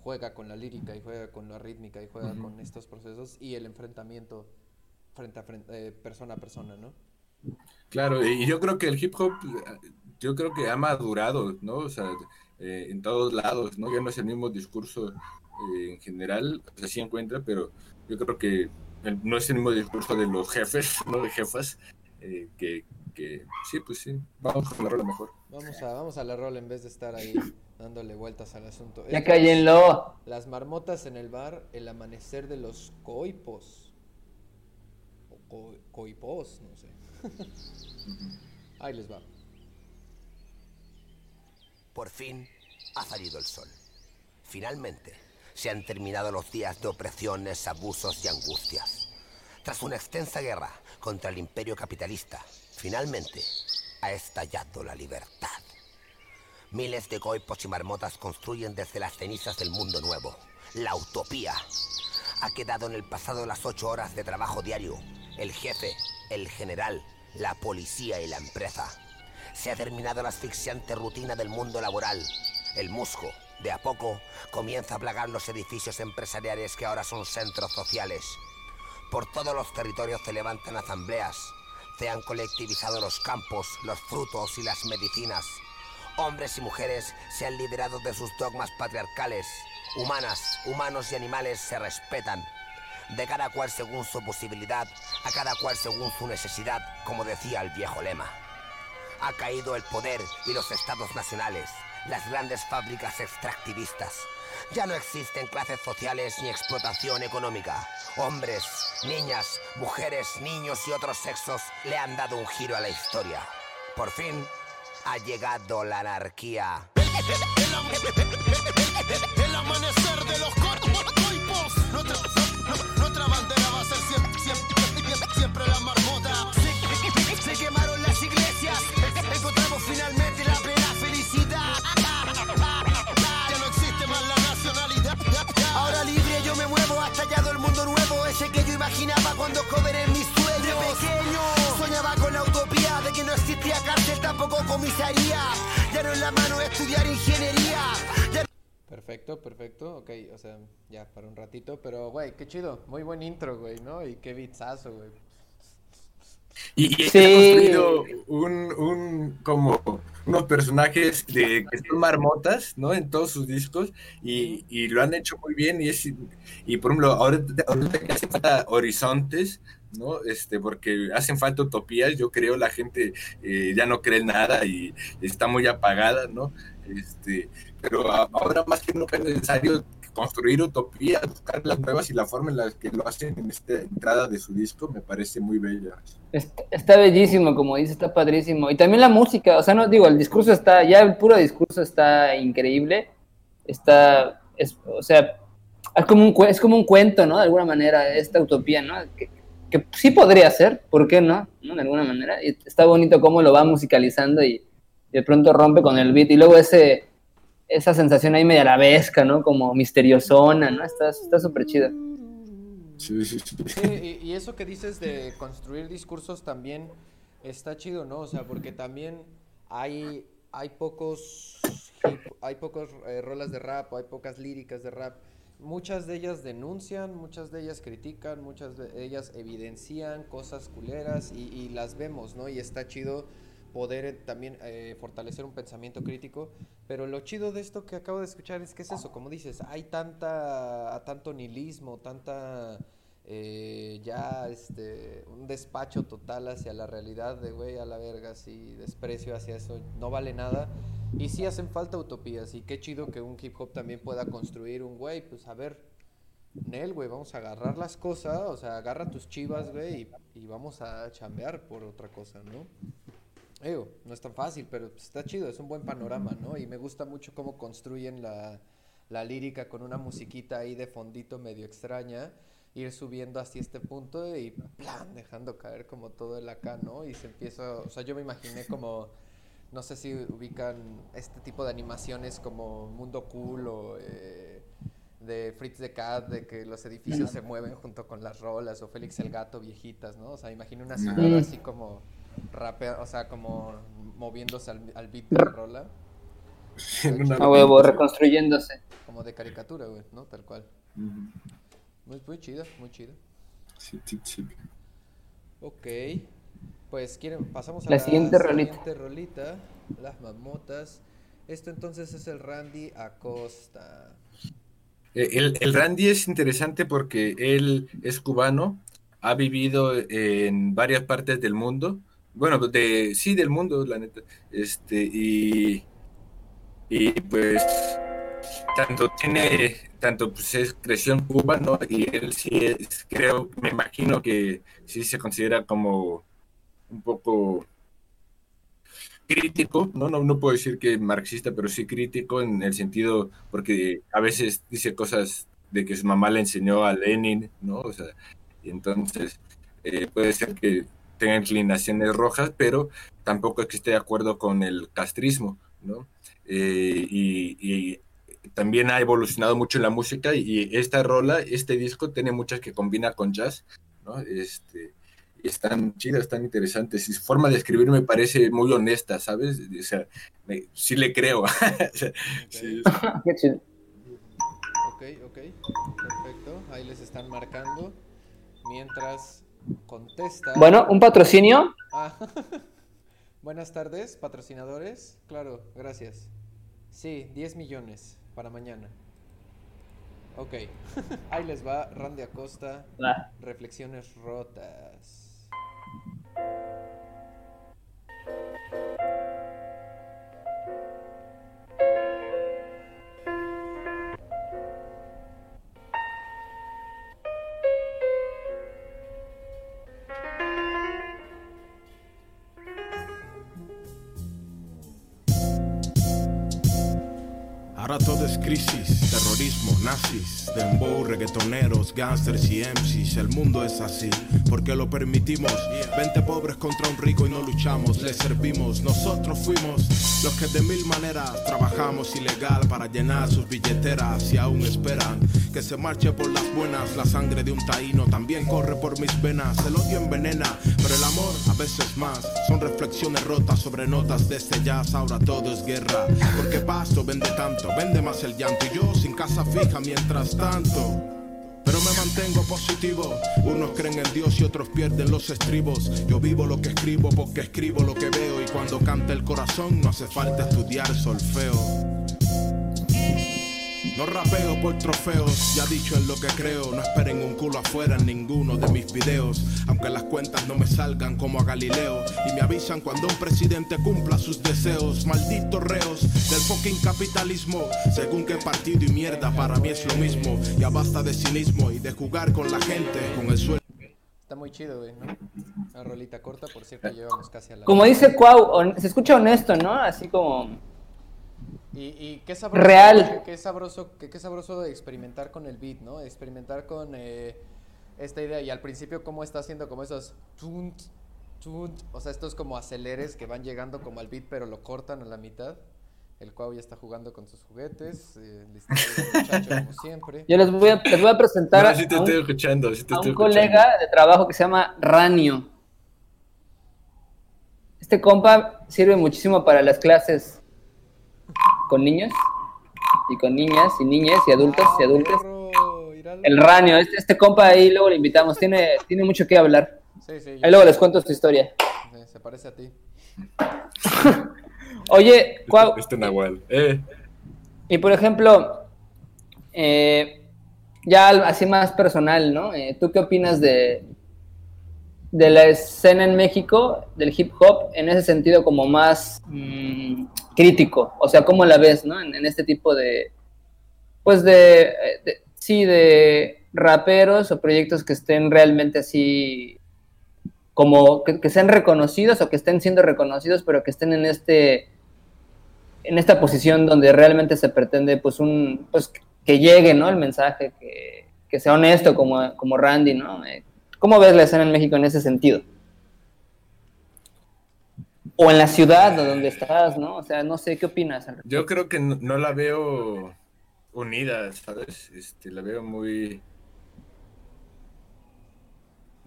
juega con la lírica y juega con la rítmica y juega con estos procesos y el enfrentamiento frente a frente, eh, persona a persona, ¿no? Claro, y yo creo que el hip hop, yo creo que ha madurado, ¿no? O sea, eh, en todos lados, ¿no? Ya no es el mismo discurso eh, en general, o sea, sí encuentra, pero yo creo que no es el mismo discurso de los jefes, *laughs* ¿no? De jefas, que, que, sí, pues sí, vamos a la rola mejor. Vamos a, vamos a la rola en vez de estar ahí *laughs* dándole vueltas al asunto. Ya cállenlo. Las marmotas en el bar, el amanecer de los coipos. O coipos, no sé. Ahí les va. Por fin ha salido el sol. Finalmente se han terminado los días de opresiones, abusos y angustias. Tras una extensa guerra contra el imperio capitalista, finalmente ha estallado la libertad. Miles de goipos y marmotas construyen desde las cenizas del mundo nuevo, la utopía. Ha quedado en el pasado las ocho horas de trabajo diario, el jefe, el general, la policía y la empresa. Se ha terminado la asfixiante rutina del mundo laboral. El musgo, de a poco, comienza a plagar los edificios empresariales que ahora son centros sociales. Por todos los territorios se levantan asambleas. Se han colectivizado los campos, los frutos y las medicinas hombres y mujeres se han liberado de sus dogmas patriarcales. Humanas, humanos y animales se respetan. De cada cual según su posibilidad, a cada cual según su necesidad, como decía el viejo lema. Ha caído el poder y los estados nacionales, las grandes fábricas extractivistas. Ya no existen clases sociales ni explotación económica. Hombres, niñas, mujeres, niños y otros sexos le han dado un giro a la historia. Por fin, ha llegado la anarquía. El, amanecer de los coipos. Nuestra, bandera va a ser siempre, siempre, siempre la marmota. Se, quemaron las iglesias. Encontramos finalmente la plena felicidad. Ya no existe más la nacionalidad. Ahora libre yo me muevo, ha estallado el mundo nuevo. Ese que yo imaginaba cuando cobré mis sueños. Tampoco comisaría. Ya no en la mano estudiar ingeniería. Perfecto, perfecto. Ok, o sea, ya para un ratito. Pero, güey, qué chido. Muy buen intro, güey, ¿no? Y qué bitzazo, güey. Y, y sí. construido un, un, como unos personajes de, que son marmotas, ¿no? En todos sus discos y, y lo han hecho muy bien y es y por ejemplo ahora, ahora que hace falta horizontes, ¿no? Este, porque hacen falta utopías, yo creo la gente eh, ya no cree nada y está muy apagada, ¿no? Este, pero ahora más que nunca es necesario construir utopías, buscar las nuevas y la forma en la que lo hacen en esta entrada de su disco me parece muy bella. Está, bellísimo, como dice, está padrísimo. Y también la música, o sea, no digo, el discurso está, ya el puro discurso está increíble. Está, es, o sea, es como, un, es como un cuento, ¿no? De alguna manera, esta utopía, ¿no? Que, que sí podría ser, ¿por qué no? ¿no? De alguna manera. Y está bonito cómo lo va musicalizando y y de pronto rompe con el beat y luego ese esa sensación ahí media arabesca, ¿no? Como misteriosona, ¿no? Está súper chido. Sí, sí, sí. y, eso que dices de construir discursos también está chido, ¿no? O sea, porque también hay, hay pocos hay pocos eh, rolas de rap, hay pocas líricas de rap. Muchas de ellas denuncian, muchas de ellas critican, muchas de ellas evidencian cosas culeras y, las vemos, ¿no? Y está chido poder eh, también eh, fortalecer un pensamiento crítico. Pero lo chido de esto que acabo de escuchar es que es eso, como dices, hay tanta, tanto nihilismo, tanta eh, ya este un despacho total hacia la realidad de güey a la verga, así desprecio hacia eso, no vale nada. Y sí hacen falta utopías y qué chido que un hip hop también pueda construir un güey, pues a ver, Nel, güey, vamos a agarrar las cosas, o sea, agarra tus chivas, güey, y, vamos a chambear por otra cosa, ¿no? no es tan fácil, pero está chido, es un buen panorama, ¿no? Y me gusta mucho cómo construyen la, lírica con una musiquita ahí de fondito medio extraña, ir subiendo hacia este punto y plan, dejando caer como todo el acá, ¿no? Y se empieza, o sea, yo me imaginé como, no sé si ubican este tipo de animaciones como Mundo Cool o eh, de Fritz the Cat, de que los edificios se mueven junto con las rolas, o Félix el Gato viejitas, ¿no? O sea, imaginé una ciudad así como rapea, o sea, como moviéndose al, al beat de la rola. A huevo, reconstruyéndose. Como de caricatura, güey, ¿no? Tal cual. Muy, muy chido, muy chido. Sí, sí, sí. Ok. Pues quieren, pasamos a la, siguiente, rolita. siguiente rolita. Las mamotas. Esto entonces es el Randy Acosta. Eh, el, el Randy es interesante porque él es cubano, ha vivido en varias partes del mundo bueno, de, sí, del mundo, la neta. Este, y, y pues, tanto tiene, tanto pues es, creció en Cuba, ¿no? Y él sí es, creo, me imagino que sí se considera como un poco crítico, ¿no? No, no puedo decir que marxista, pero sí crítico en el sentido, porque a veces dice cosas de que su mamá le enseñó a Lenin, ¿no? O sea, entonces eh, puede ser que tenga inclinaciones rojas, pero tampoco es que esté de acuerdo con el castrismo, ¿no? Eh, y, también ha evolucionado mucho en la música y esta rola, este disco tiene muchas que combina con jazz, ¿no? Este, y están chidas, están interesantes. Y su forma de escribir me parece muy honesta, ¿sabes? O sea, sí le creo. *laughs* sí, *laughs* ok, ok, perfecto. Ahí les están marcando. Mientras Contesta. Bueno, un patrocinio. Ah, *laughs* buenas tardes, patrocinadores. Claro, gracias. Sí, 10 millones para mañana. Ok, ahí les va Randy Acosta. Reflexiones rotas. Crisis, terrorismo, nazis, dembow, reggaetoneros, gangsters y MCs. El mundo es así, porque lo permitimos. Vente pobres contra un rico y no luchamos, le servimos. Nosotros fuimos los que de mil maneras trabajamos ilegal para llenar sus billeteras y aún esperan que se marche por las buenas. La sangre de un taíno también corre por mis venas. El odio envenena, pero el amor a veces más. Son reflexiones rotas sobre notas de este jazz. Ahora todo es guerra, porque pasto vende tanto vende más el llanto y yo sin casa fija mientras tanto. Pero me mantengo positivo. Unos creen en Dios y otros pierden los estribos. Yo vivo lo que escribo porque escribo lo que veo. Y cuando canta el corazón no hace falta estudiar solfeo. No rapeo por trofeos, ya dicho en lo que creo. No esperen un culo afuera en ninguno de mis videos. Aunque las cuentas no me salgan como a Galileo. Y me avisan cuando un presidente cumpla sus deseos. Malditos reos del fucking capitalismo. Según qué partido y mierda, para mí es lo mismo. Ya basta de cinismo y de jugar con la gente, con el suelo. Está muy chido, güey, ¿no? Una rolita corta, por cierto, llevamos casi a la. Como dice Cuau, se escucha honesto, ¿no? Así como y, qué sabroso, Real. Qué, sabroso, qué, sabroso de experimentar con el beat, ¿no? Experimentar con eh, esta idea. Y al principio, cómo está haciendo como esos... Tut. O sea, estos como aceleres que van llegando como al beat, pero lo cortan a la mitad. El Cuau ya está jugando con sus juguetes. Eh, listo, el muchacho, como *laughs* siempre. Yo les voy a, les voy a presentar No, sí te a un, estoy escuchando, sí te a estoy un escuchando. colega de trabajo que se llama Ranio. Este compa sirve muchísimo para las clases con niños y con niñas y niñas y adultos y adultas. Míralo. El Ranio, este, este compa ahí luego lo invitamos, tiene, tiene mucho que hablar. Sí, sí, Ahí luego sé. les cuento su historia. Sí, Se parece a ti. *laughs* Oye, Cuau, Este Nahual. Eh, y por ejemplo, eh, ya así más personal, ¿no? Eh, ¿Tú qué opinas de, de la escena en México, del hip hop, en ese sentido como más mm, crítico? O sea, ¿cómo la ves, ¿no? En, este tipo de, pues de, de- sí, de raperos o proyectos que estén realmente así, como que, que sean reconocidos o que estén siendo reconocidos, pero que estén en este en esta posición donde realmente se pretende pues un pues que llegue no el mensaje que, que sea honesto como, como Randy no Eh, cómo ves la escena en México en ese sentido o en la ciudad donde estás no o sea no sé qué opinas yo creo que no, no la veo unida, ¿sabes? Este, la veo muy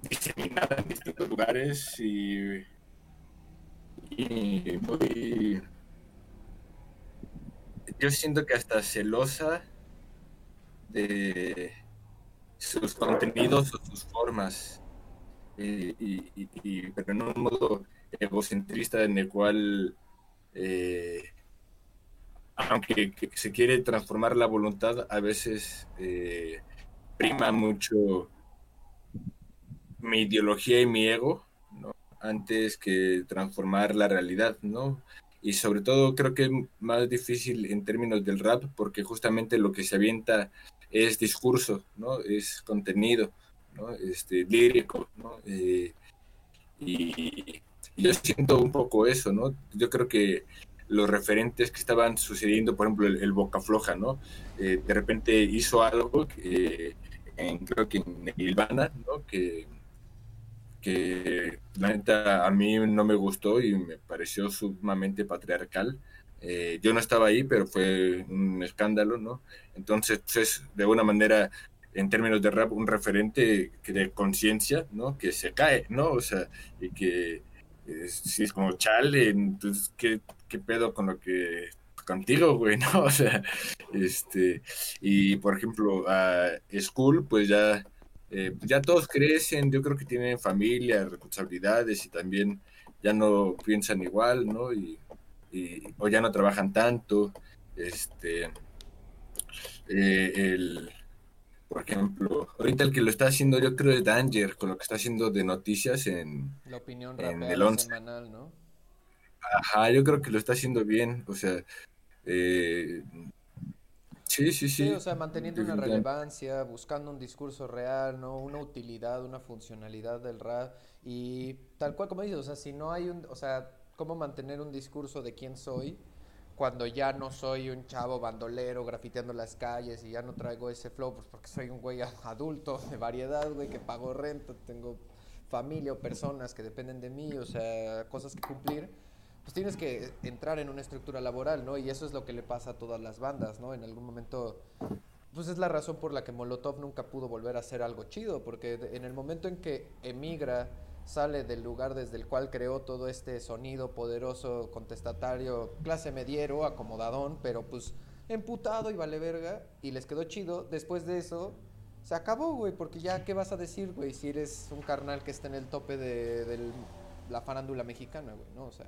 diseminada en distintos lugares y, y muy... Yo siento que hasta celosa de sus contenidos o sus formas, y, pero en un modo egocentrista en el cual, eh, aunque que se quiere transformar la voluntad, a veces eh, prima mucho mi ideología y mi ego, ¿no? Antes que transformar la realidad, ¿no? Y sobre todo creo que es más difícil en términos del rap porque justamente lo que se avienta es discurso, ¿no? Es contenido, ¿no? Este, lírico, ¿no? Eh, y, yo siento un poco eso, ¿no? Yo creo que los referentes que estaban sucediendo, por ejemplo, el, el Boca Floja, ¿no? Eh, de repente hizo algo que en- creo que en Ilvana, ¿no? Que, que la neta a mí no me gustó y me pareció sumamente patriarcal. Eh, yo no estaba ahí, pero fue un escándalo, ¿no? Entonces pues, es de alguna manera, en términos de rap, un referente de conciencia, ¿no? Que se cae, ¿no? O sea, y que eh, si es como chale, entonces, ¿qué, qué pedo con lo que contigo, güey, *laughs* ¿no? O sea, este, y por ejemplo, a School, pues ya, eh, ya todos crecen, yo creo que tienen familia, responsabilidades y también ya no piensan igual, ¿no? Y, y- o ya no trabajan tanto, este, eh, el, por ejemplo, ahorita el que lo está haciendo yo creo es Danger, con lo que está haciendo de noticias en, La opinión En el once. semanal, ¿no? Ajá, yo creo que lo está haciendo bien, o sea, eh, sí, sí, sí. Sí, o sea, manteniendo una relevancia, buscando un discurso real, ¿no? Una utilidad, una funcionalidad del rap y tal cual como dices, o sea, si no hay un, o sea, cómo mantener un discurso de quién soy cuando ya no soy un chavo bandolero grafiteando las calles y ya no traigo ese flow, pues porque soy un güey *laughs* adulto de variedad, güey, que pago renta, tengo familia o personas que dependen de mí, o sea, cosas que cumplir pues tienes que entrar en una estructura laboral, ¿no? Y eso es lo que le pasa a todas las bandas, ¿no? En algún momento, pues es la razón por la que Molotov nunca pudo volver a hacer algo chido, porque en el momento en que emigra, sale del lugar desde el cual creó todo este sonido poderoso, contestatario, clase mediero, acomodadón, pero pues emputado y vale verga, y les quedó chido, después de eso... Se acabó, güey, porque ya, ¿qué vas a decir, güey? Si eres un carnal que está en el tope de, la farándula mexicana, güey, ¿no? O sea,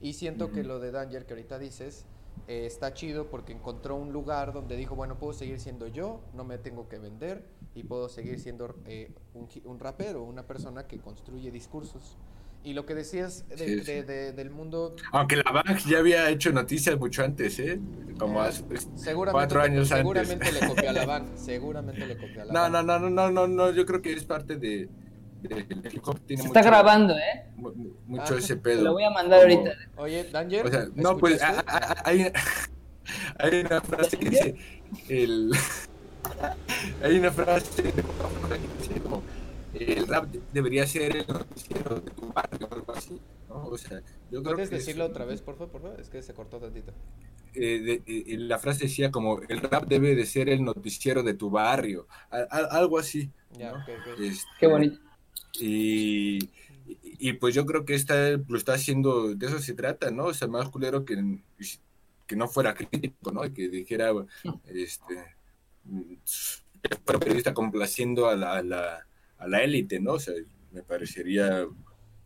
y siento que lo de Danger que ahorita dices eh, está chido porque encontró un lugar donde dijo, bueno, puedo seguir siendo yo, no me tengo que vender y puedo seguir siendo eh, un, un rapero, una persona que construye discursos. Y lo que decías de- Sí, sí. de- de- del mundo, Aunque la Bang ya había hecho noticias mucho antes, ¿eh? Como hace pues, seguramente, cuatro le- años seguramente antes. le copió a la van, *laughs* seguramente le copió a la No, van. no, no, no, no, no, no, yo creo que es parte de, de- el hip hop tiene se está mucho- grabando eh mu- mu- mucho Ah, ese te pedo. lo voy a mandar Como- ahorita Oye, Danger, O sea, no, pues a- a- a- hay, *laughs* hay una frase que dice el *laughs* hay una frase como el rap debería ser el noticiero de tu barrio o algo así, ¿no? O sea, yo creo ¿Puedes que decirlo es- otra vez, por favor, por favor? Es que se cortó tantito. eh, de- eh, la frase decía como el rap debe de ser el noticiero de tu barrio, a- a- algo así. Ya, ¿no? ok, ok. Este, Qué bonito. Y, y- y pues yo creo que esta lo está haciendo, de eso se trata, ¿no? O sea, más culero que, que no fuera crítico, ¿no? Y que dijera, este, fuera periodista complaciendo a la, a la, a la élite, ¿no? O sea, me parecería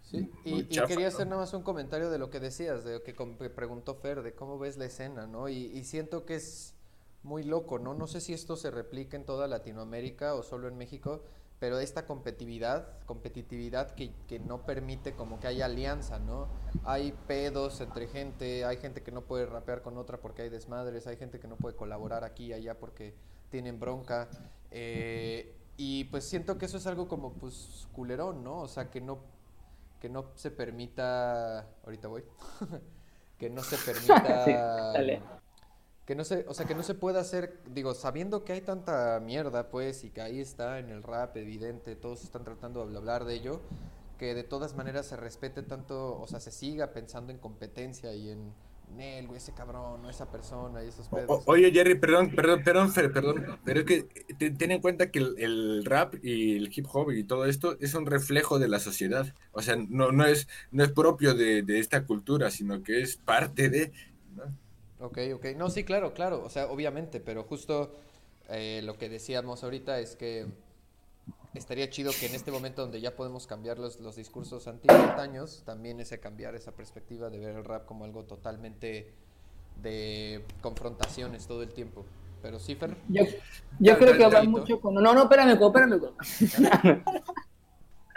Sí, y, y quería hacer nada más un comentario de lo que decías, de lo que preguntó Fer, de cómo ves la escena, ¿no? Y, y siento que es muy loco, ¿no? No sé si esto se replica en toda Latinoamérica o solo en México, pero esta competitividad, competitividad que, que no permite como que haya alianza, ¿no? Hay pedos entre gente, hay gente que no puede rapear con otra porque hay desmadres, hay gente que no puede colaborar aquí y allá porque tienen bronca. eh, y pues siento que eso es algo como pues culerón, ¿no? O sea, que no que no se permita, ahorita voy, *laughs* que no se permita, *laughs* Sí, dale. que no se, o sea, que no se pueda hacer, digo, sabiendo que hay tanta mierda, pues, y que ahí está en el rap evidente, todos están tratando de hablar de ello, que de todas maneras se respete tanto, o sea, se siga pensando en competencia y en Nel, güey, ese cabrón, o esa persona y esos pedos. o- oye, Jerry, perdón, perdón, perdón, Fer, perdón, pero es que te- ten en cuenta que el, el rap y el hip hop y todo esto es un reflejo de la sociedad. O sea, no, no, es, no es propio de, de esta cultura, sino que es parte de... ¿no? Ok, ok. No, sí, claro, claro. O sea, obviamente, pero justo eh, lo que decíamos ahorita es que estaría chido que en este momento donde ya podemos cambiar los, los discursos anti-antaños, también ese cambiar esa perspectiva de ver el rap como algo totalmente de confrontaciones todo el tiempo. Pero sí, Fer. Yo, yo creo que va mucho con... No, no, espérame, espérame. *laughs*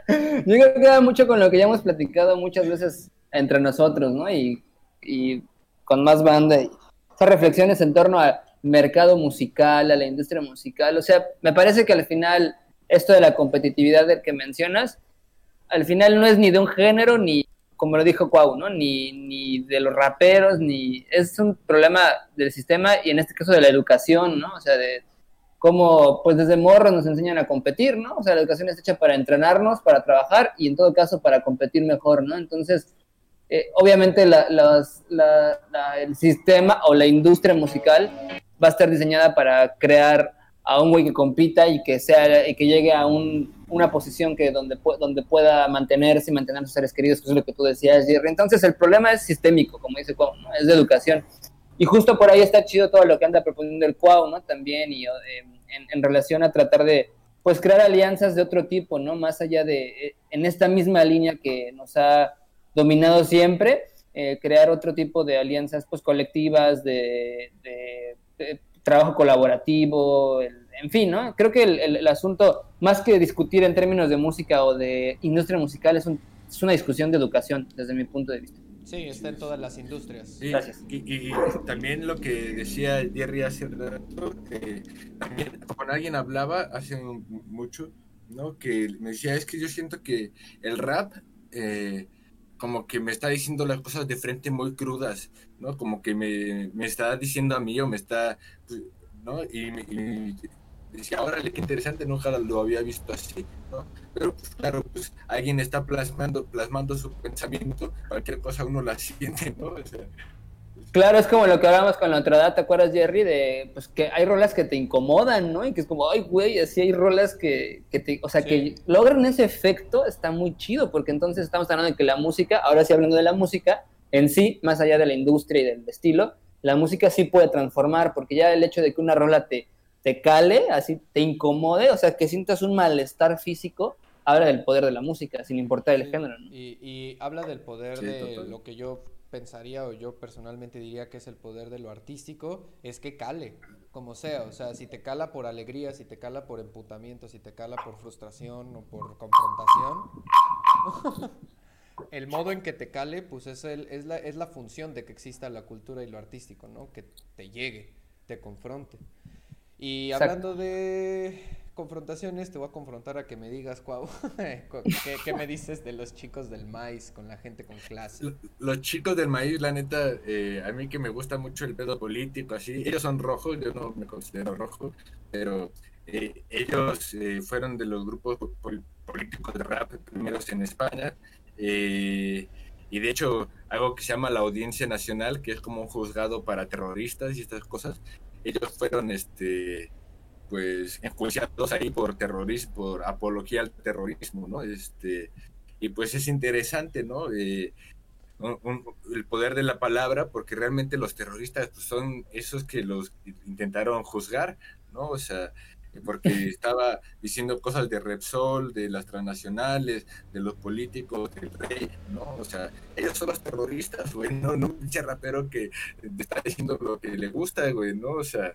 Yo creo que va mucho con lo que ya hemos platicado muchas veces entre nosotros, ¿no? Y, y con más banda. Y esas reflexiones en torno al mercado musical, a la industria musical. O sea, me parece que al final esto de la competitividad del que mencionas, al final no es ni de un género, ni, como lo dijo Cuau, ¿no? Ni, ni de los raperos, ni... Es un problema del sistema y en este caso de la educación, ¿no? O sea, de cómo, pues desde morros nos enseñan a competir, ¿no? O sea, la educación está hecha para entrenarnos, para trabajar y en todo caso para competir mejor, ¿no? Entonces, eh, obviamente la- la- la- el sistema o la industria musical va a estar diseñada para crear a un güey que compita y que sea y que llegue a un- una posición que donde, donde pueda mantenerse y mantener a sus seres queridos, que es lo que tú decías, Jerry. Entonces el problema es sistémico, como dice Cuau, ¿no? es de educación. Y justo por ahí está chido todo lo que anda proponiendo el Cuau, ¿no? También y eh, en, en relación a tratar de pues crear alianzas de otro tipo, ¿no? Más allá de, eh, en esta misma línea que nos ha dominado siempre, eh, crear otro tipo de alianzas pues colectivas, de, de- de trabajo colaborativo, el- en fin, ¿no? Creo que el, el- el asunto, más que discutir en términos de música o de industria musical, es, un- es una discusión de educación, desde mi punto de vista. Sí, está en todas las industrias. Sí, Gracias. Y, y- y también lo que decía Jerry hace rato, eh, también con alguien hablaba hace un- mucho, ¿no? Que me decía, es que yo siento que el rap eh, como que me está diciendo las cosas de frente muy crudas, ¿no? Como que me, me está diciendo a mí o me está, pues, ¿no? Y, me- y decía, órale, qué interesante, nunca lo había visto así, ¿no? Pero pues, claro, pues alguien está plasmando, plasmando su pensamiento, cualquier cosa uno la *laughs* siente, ¿no? O sea, Claro, es como lo que hablábamos con la otra edad, ¿te acuerdas, Jerry? De pues que hay rolas que te incomodan, ¿no? Y que es como, ay, güey, así hay rolas que, que te, o sea, Sí. que logran ese efecto, está muy chido, porque entonces estamos hablando de que la música, ahora sí hablando de la música, en sí, más allá de la industria y del estilo, la música sí puede transformar, porque ya el hecho de que una rola te, te cale, así te incomode, o sea, que sientas un malestar físico, habla del poder de la música, sin importar el Sí, género, ¿no? Y, y habla del poder Sí, de total. lo que yo pensaría o yo personalmente diría que es el poder de lo artístico, es que cale, como sea, o sea, si te cala por alegría, si te cala por emputamiento, si te cala por frustración o por confrontación, *laughs* el modo en que te cale, pues es, el, es, la, es la función de que exista la cultura y lo artístico, ¿no? Que te llegue, te confronte. Y Exacto. hablando de confrontaciones, te voy a confrontar a que me digas, Cuau, *laughs* ¿qué, qué me dices de los chicos del maíz con la gente con clase? Lo- Los chicos del maíz, la neta, eh, a mí que me gusta mucho el pedo político, así, ellos son rojos, yo no me considero rojo, pero eh, ellos eh, fueron de los grupos políticos de rap primeros en España. Eh, y de hecho, algo que se llama la Audiencia Nacional, que es como un juzgado para terroristas y estas cosas, ellos fueron este pues enjuiciados ahí por terrorismo, por apología al terrorismo, ¿no? Este, y pues es interesante, ¿no? Eh, el poder de la palabra, porque realmente los terroristas pues, son esos que los intentaron juzgar, ¿no? O sea, porque estaba diciendo cosas de Repsol, de las transnacionales, de los políticos, del rey, ¿no? O sea, ellos son los terroristas, güey, no, no un pinche rapero que está diciendo lo que le gusta, güey, ¿no? O sea...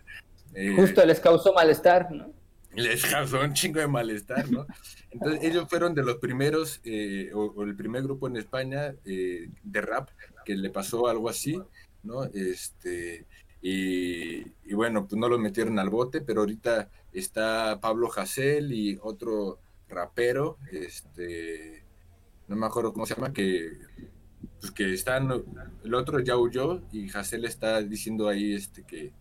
Eh, Justo les causó malestar, ¿no? Les causó un chingo de malestar, ¿no? Entonces ellos fueron de los primeros, eh, o, el primer grupo en España eh, de rap que le pasó algo así, ¿no? Este, y, y, bueno, pues no los metieron al bote, pero ahorita está Pablo Hassel y otro rapero, este, no me acuerdo cómo se llama, que, pues que están, el otro ya huyó y Hassel está diciendo ahí este que,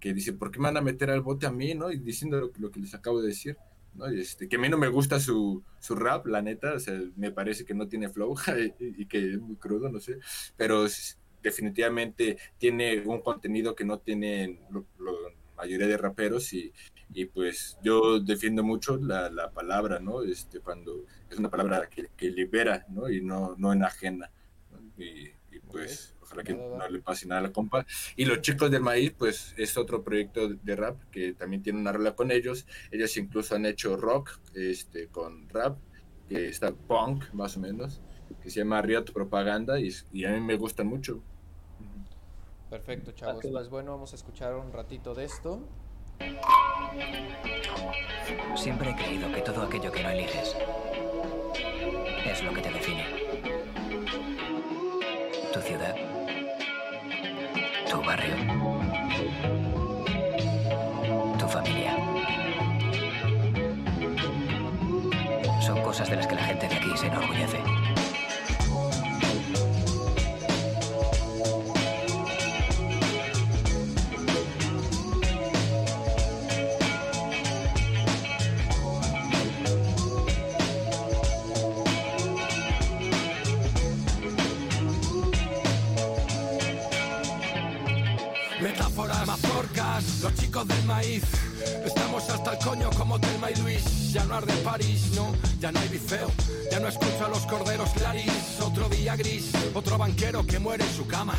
que dice, ¿por qué me van a meter al bote a mí, no? Y diciendo lo, que les acabo de decir, ¿no? este, que a mí no me gusta su, su rap, la neta, o sea, me parece que no tiene flow *laughs* y, que es muy crudo, no sé, pero definitivamente tiene un contenido que no tienen la mayoría de raperos y, y pues yo defiendo mucho la, la, palabra, ¿no? Este, cuando es una palabra que, que libera, ¿no? Y no, no enajena. Y, y, pues ojalá que no le pase nada a la compa. Y los chicos del maíz, pues es otro proyecto de rap que también tiene una rola con ellos. Ellos incluso han hecho rock este, con rap, que está punk más o menos, que se llama Riot Propaganda y, y a mí me gustan mucho. Perfecto, chavos. Pues bueno, vamos a escuchar un ratito de esto Siempre he creído que todo aquello que no eliges es lo que te define. Tu ciudad, tu barrio, tu familia. Son cosas de las que la gente de aquí se enorgullece. Del maíz. Estamos hasta el coño como Telma y Luis. Ya no arde París, no, ya no hay bifeo. Ya no escucho a los corderos claris. Otro día gris, otro banquero que muere en su cama.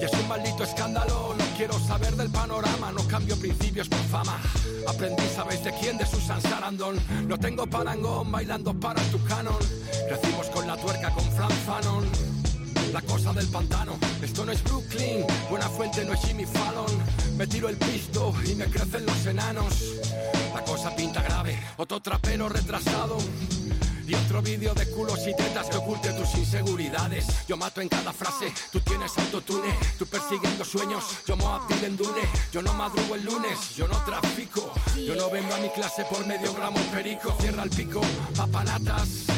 Y es un maldito escándalo. No quiero saber del panorama. No cambio principios por fama. Aprendí, ¿sabéis de quién? De Susan Sarandon. No tengo parangón bailando para tu canon. Crecimos con la tuerca con Frank Fanon la cosa del pantano. Esto no es Brooklyn, buena fuente no es Jimmy Fallon. Me tiro el pisto y me crecen los enanos. La cosa pinta grave, otro trapero retrasado. Y otro vídeo de culos y tetas que oculte tus inseguridades. Yo mato en cada frase, tú tienes autotune, tú persiguiendo sueños, yo Moab en Dune. Yo no madrugo el lunes, yo no trafico. Yo no vengo a mi clase por medio gramo perico. Cierra el pico, papanatas.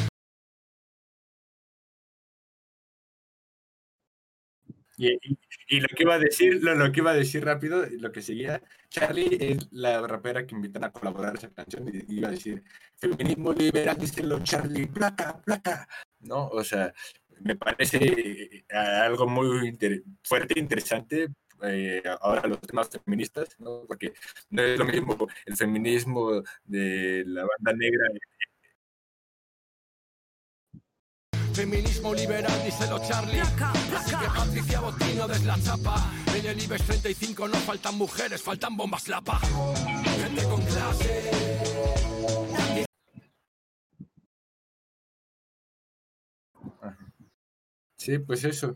Y, lo que iba a decir, lo, que iba a decir rápido, lo que seguía, Charlie es la rapera que invitan a colaborar esa canción y iba a decir, feminismo liberal, díselo Charlie, placa, placa, ¿no? O sea, me parece eh, algo muy fuerte e interesante eh, ahora los temas feministas, ¿no? Porque no es lo mismo el feminismo de la banda negra Feminismo liberal, díselo Charlie. Así que Patricia Botino des la chapa. En el IBEX 35 no faltan mujeres, faltan bombas lapa. Gente con clase. Sí, pues eso.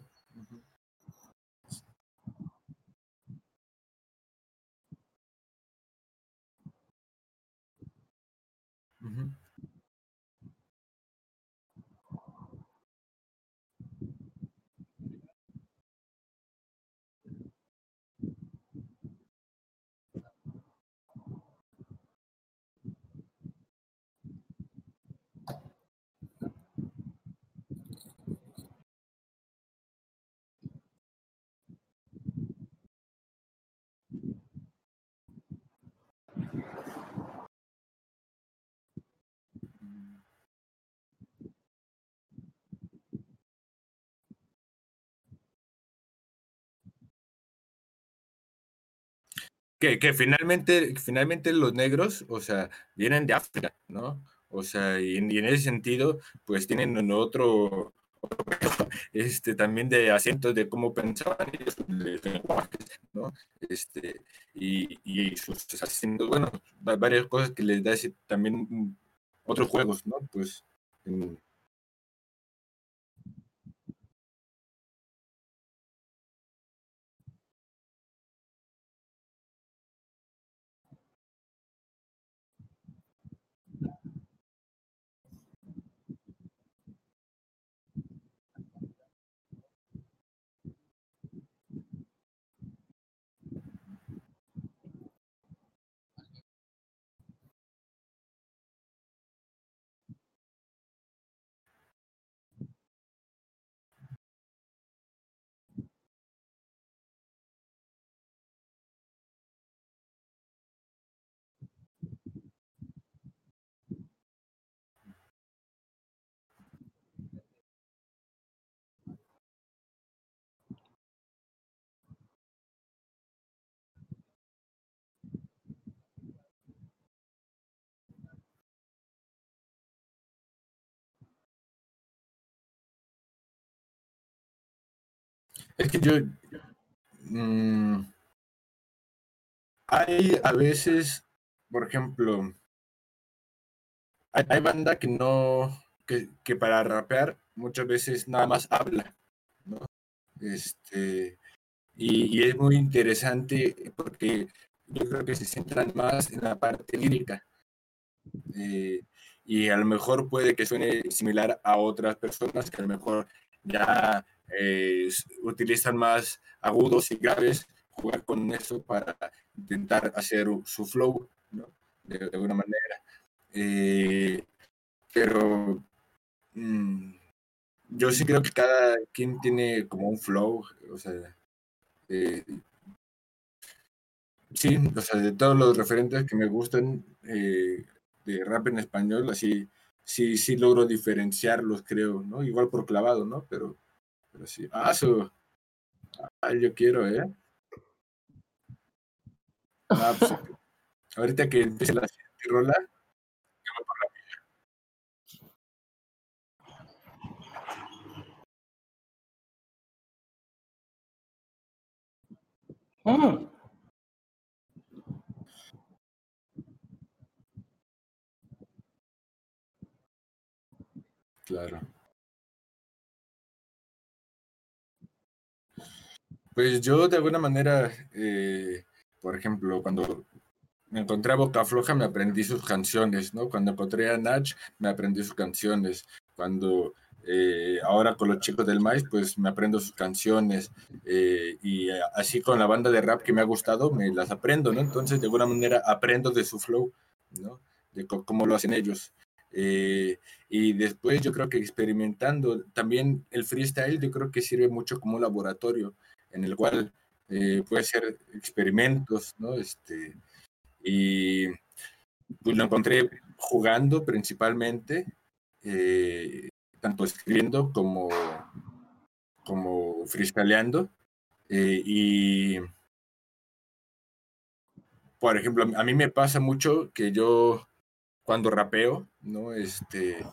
Que, que finalmente, finalmente los negros, o sea, vienen de África, ¿no? O sea, y, en ese sentido, pues tienen otro, *laughs* este, también de acentos de cómo pensaban ellos, ¿no? Este, y, y sus acentos, bueno, varias cosas que les da ese, también otros juegos, ¿no? Pues Es que yo. Mm, hay a veces, por ejemplo, hay, banda que no. Que, que, para rapear muchas veces nada más habla, ¿no? Este. Y, y, es muy interesante porque yo creo que se centran más en la parte lírica. Eh, y a lo mejor puede que suene similar a otras personas que a lo mejor ya eh, utilizan más agudos y graves, jugar con eso para intentar hacer su flow, de, alguna manera. Eh, pero mmm, yo sí creo que cada quien tiene como un flow, o sea, eh, sí, o sea, de todos los referentes que me gustan de rap en español, así sí, sí logro diferenciarlos, creo, ¿no? Igual por clavado, ¿no? Pero pero sí. Ah, su. Ah, yo quiero, ¿eh? Ah, pues, *laughs* ahorita que empiece la siguiente rola, yo voy por la mía. Mm. Claro. Pues yo de alguna manera, eh, por ejemplo, cuando me encontré a Boca Floja me aprendí sus canciones, ¿no? Cuando encontré a Nach me aprendí sus canciones. Cuando eh, ahora con los chicos del maíz, pues me aprendo sus canciones. Eh, y así con la banda de rap que me ha gustado, me las aprendo, ¿no? Entonces de alguna manera aprendo de su flow, ¿no? De cómo lo hacen ellos. Eh, y después yo creo que experimentando también el freestyle, yo creo que sirve mucho como laboratorio en el cual eh, puede ser experimentos, ¿no? Este, y pues lo encontré jugando principalmente, eh, tanto escribiendo como, como freestyleando. Eh, y, por ejemplo, a mí me pasa mucho que yo cuando rapeo, ¿no? Este,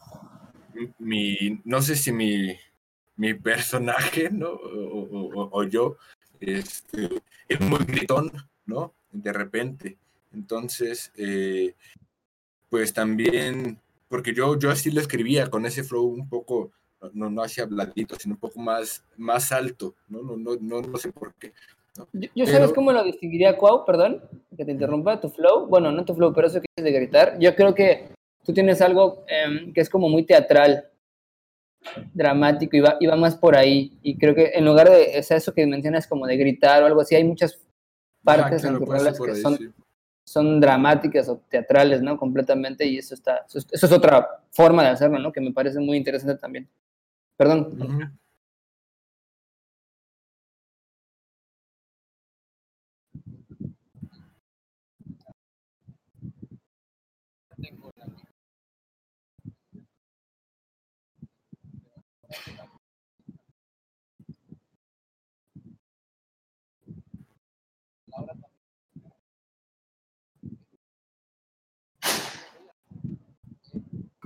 mi, no sé si mi, mi personaje, ¿no? O, o, o yo, este, es muy gritón, ¿no? De repente. Entonces, eh, pues también, porque yo, yo así lo escribía con ese flow un poco, no, no hacia blandito, sino un poco más, más alto, ¿no? No, no, no, no sé por qué. ¿no? Yo, yo pero... sabes cómo lo distinguiría, Cuau, perdón, que te interrumpa, tu flow, bueno, no tu flow, pero eso que es de gritar, yo creo que tú tienes algo eh, que es como muy teatral, dramático y va, y va, más por ahí. Y creo que en lugar de sea, eso que mencionas como de gritar o algo así, hay muchas partes ah, claro, en que ahí, son, sí. son dramáticas o teatrales, ¿no? Completamente y eso está, eso, eso, es otra forma de hacerlo, ¿no? Que me parece muy interesante también. Perdón. Uh -huh.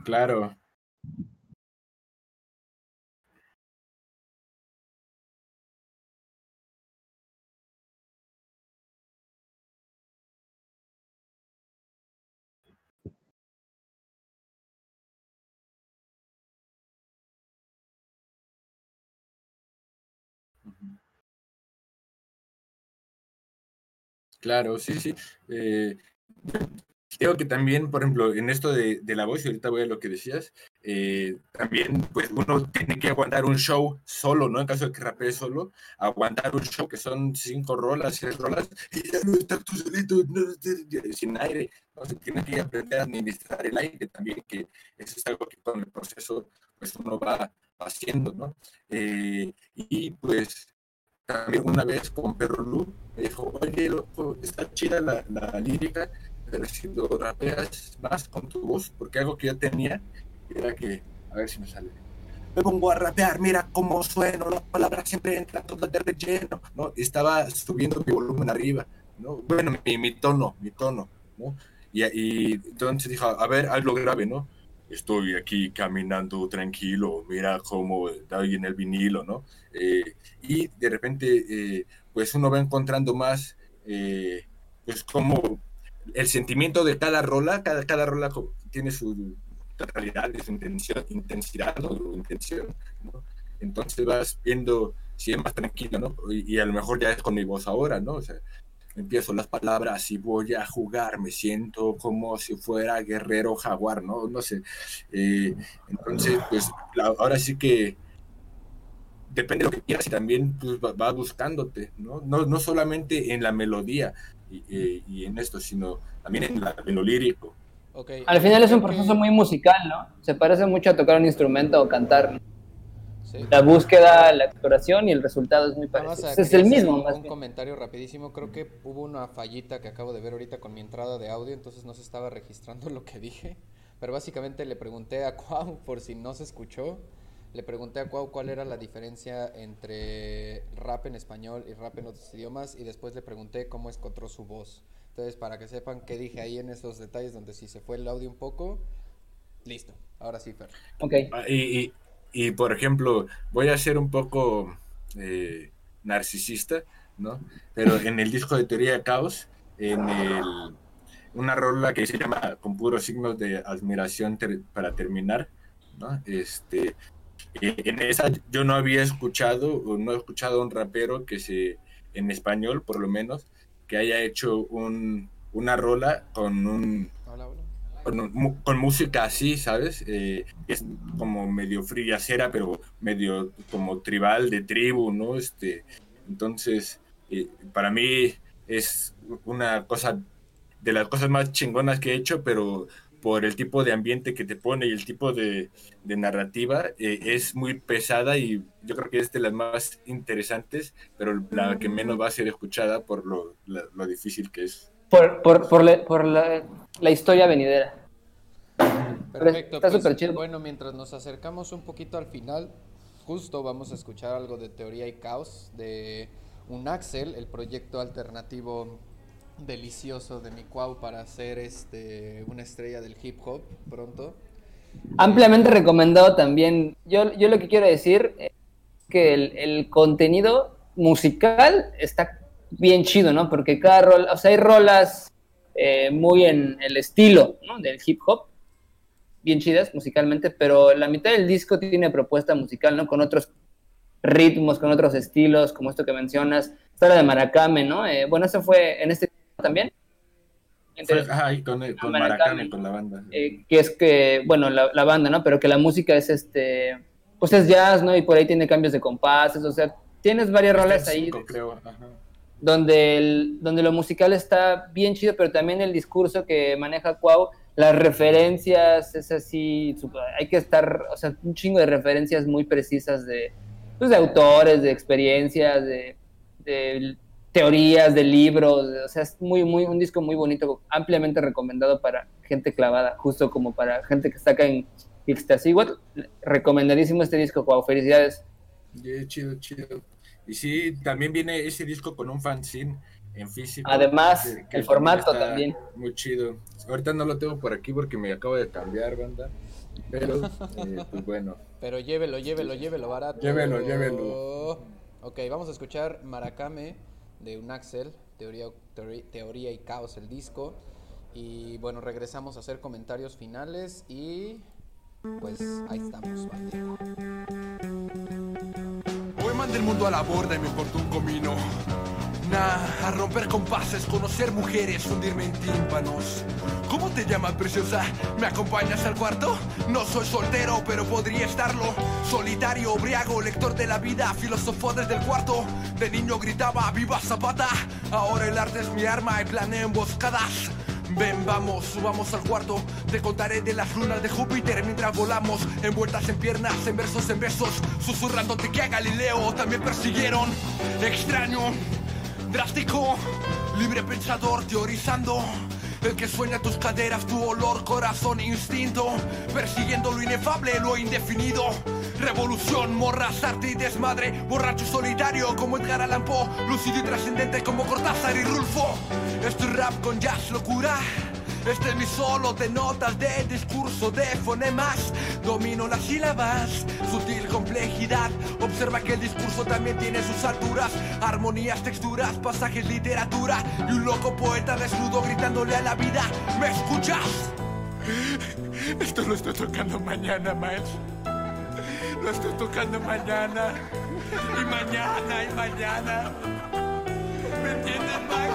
Claro. Claro, sí, sí. Eh, creo que también, por ejemplo, en esto de, la voz, y ahorita voy a lo que decías, eh, también pues uno tiene que aguantar un show solo, ¿no? En caso de que rapee solo, aguantar un show que son cinco rolas, seis rolas, y ya no estás tú solito, sin aire, ¿no? Se tiene que aprender a administrar el aire también, que eso es algo que con el proceso pues uno va haciendo, ¿no? Eh, y pues también una vez con Perro Lu, me dijo, oye, loco, está chida la, la lírica, si lo rapeas más con tu voz, porque algo que yo tenía era que, a ver si me sale. Me pongo a rapear, mira cómo sueno, las palabras siempre entran todas de relleno, ¿no? Estaba subiendo mi volumen arriba, ¿no? Bueno, mi, mi tono, mi tono, ¿no? Y, y entonces dijo, a ver, algo grave, ¿no? estoy aquí caminando tranquilo, mira cómo ahí en el vinilo, ¿no? Eh, y de repente, eh, pues uno va encontrando más, eh, pues como el sentimiento de cada rola, cada, cada rola tiene su realidad, su intención, intensidad, ¿no? Su intención. Entonces vas viendo si es más tranquilo, ¿no? Y, y, a lo mejor ya es con mi voz ahora, ¿no? Empiezo las palabras y voy a jugar, me siento como si fuera guerrero jaguar, ¿no? No sé. Eh, entonces, pues ahora sí que depende de lo que quieras y también pues, va, buscándote, ¿no? ¿no? No solamente en la melodía y, y, en esto, sino también en, la, en lo lírico. Okay. Al final es un proceso muy musical, ¿no? Se parece mucho a tocar un instrumento o cantar. ¿no? La búsqueda, la exploración y el resultado es muy parecido. Es el mismo. Un, un comentario rapidísimo. Creo que hubo una fallita que acabo de ver ahorita con mi entrada de audio, entonces no se estaba registrando *laughs* lo que dije. Pero básicamente le pregunté a Cuau, por si no se escuchó, le pregunté a Cuau cuál era la diferencia entre rap en español y rap en otros idiomas y después le pregunté cómo encontró su voz. Entonces, para que sepan qué dije ahí en esos detalles donde si se fue el audio un poco, listo. Ahora sí, Fer. Ok. Ah, y, y y por ejemplo, voy a ser un poco eh, narcisista, ¿no? Pero en el disco de Teoría de Caos, en el, una rola que se llama Con puros signos de admiración para terminar, ¿no? Este, en esa yo no había escuchado, o no he escuchado a un rapero que se, en español por lo menos, que haya hecho un, una rola con un, con, música así, ¿sabes? Eh, es como medio friacera, pero medio como tribal, de tribu, ¿no? Este, entonces, eh, para mí es una cosa de las cosas más chingonas que he hecho, pero por el tipo de ambiente que te pone y el tipo de, narrativa, eh, es muy pesada y yo creo que es de las más interesantes, pero la que menos va a ser escuchada por lo, lo difícil que es. Por, por, por, la, por la, la, historia venidera. Perfecto. Está pues, chido. Bueno, mientras nos acercamos un poquito al final, justo vamos a escuchar algo de Teoría y Caos de un Axel, el proyecto alternativo delicioso de mi Cuau para hacer este una estrella del hip hop pronto. Ampliamente recomendado también. Yo, yo lo que quiero decir es que el, el contenido musical está bien chido, ¿no? Porque cada rol, o sea, hay rolas eh, muy en el estilo del hip hop, bien chidas musicalmente, pero la mitad del disco tiene propuesta musical, ¿no? Con otros ritmos, con otros estilos, como esto que mencionas. Está la de Maracame, ¿no? Eh, bueno, eso fue en este también. Entonces, Ajá, con, con Maracame, con la banda. Eh, que es que, bueno, la, la, banda, ¿no? Pero que la música es este, pues es jazz, ¿no? Y por ahí tiene cambios de compases, o sea, tienes varias rolas ahí. creo. Ajá donde, el, donde lo musical está bien chido, pero también el discurso que maneja Cuau, las referencias, es así, hay que estar, o sea, un chingo de referencias muy precisas de, pues, de autores, de experiencias, de, teorías, de libros, o sea, es muy, muy, un disco muy bonito, ampliamente recomendado para gente clavada, justo como para gente que está acá en Ixtasíhuatl, recomendadísimo este disco, Cuau, felicidades. chido, chido. Y sí, también viene ese disco con un fanzine en físico. Además, el formato también. Muy chido. Ahorita no lo tengo por aquí porque me acabo de cambiar, banda. Pero, *laughs* eh, pues bueno. Pero llévelo, llévelo, llévelo barato. Llévelo, llévelo. Ok, vamos a escuchar Maracame de un Axel, teoría, teoría, y caos el disco. Y bueno, regresamos a hacer comentarios finales y pues ahí estamos. Hoy mandé el mundo a la borda y me cortó un comino. Nah, a romper compases, conocer mujeres, hundirme en tímpanos. ¿Cómo te llamas, preciosa? ¿Me acompañas al cuarto? No soy soltero, pero podría estarlo. Solitario, briago, lector de la vida, filósofo desde el cuarto. De niño gritaba, ¡Viva Zapata! Ahora el arte es mi arma y planeo emboscadas. Ven, vamos, subamos al cuarto. Te contaré de las lunas de Júpiter mientras volamos. Envueltas en piernas, en versos, en besos. Susurrándote que a Galileo también persiguieron. Extraño, drástico, libre pensador, teorizando. El que sueña tus caderas, tu olor, corazón, instinto. Persiguiendo lo inefable, lo indefinido. Revolución, morras, arte y desmadre. Borracho solitario como Edgar Allan Poe. Lúcido y trascendente como Cortázar y Rulfo. Es rap con jazz, locura. Este es mi solo de notas de discurso de fonemas. Domino las sílabas, sutil complejidad. Observa que el discurso también tiene sus alturas, armonías, texturas, pasajes, literatura. Y un loco poeta desnudo gritándole a la vida: ¿Me escuchas? Esto lo estoy tocando mañana, Miles. Lo estoy tocando mañana. Y mañana, y mañana. ¿Me entiendes, Max?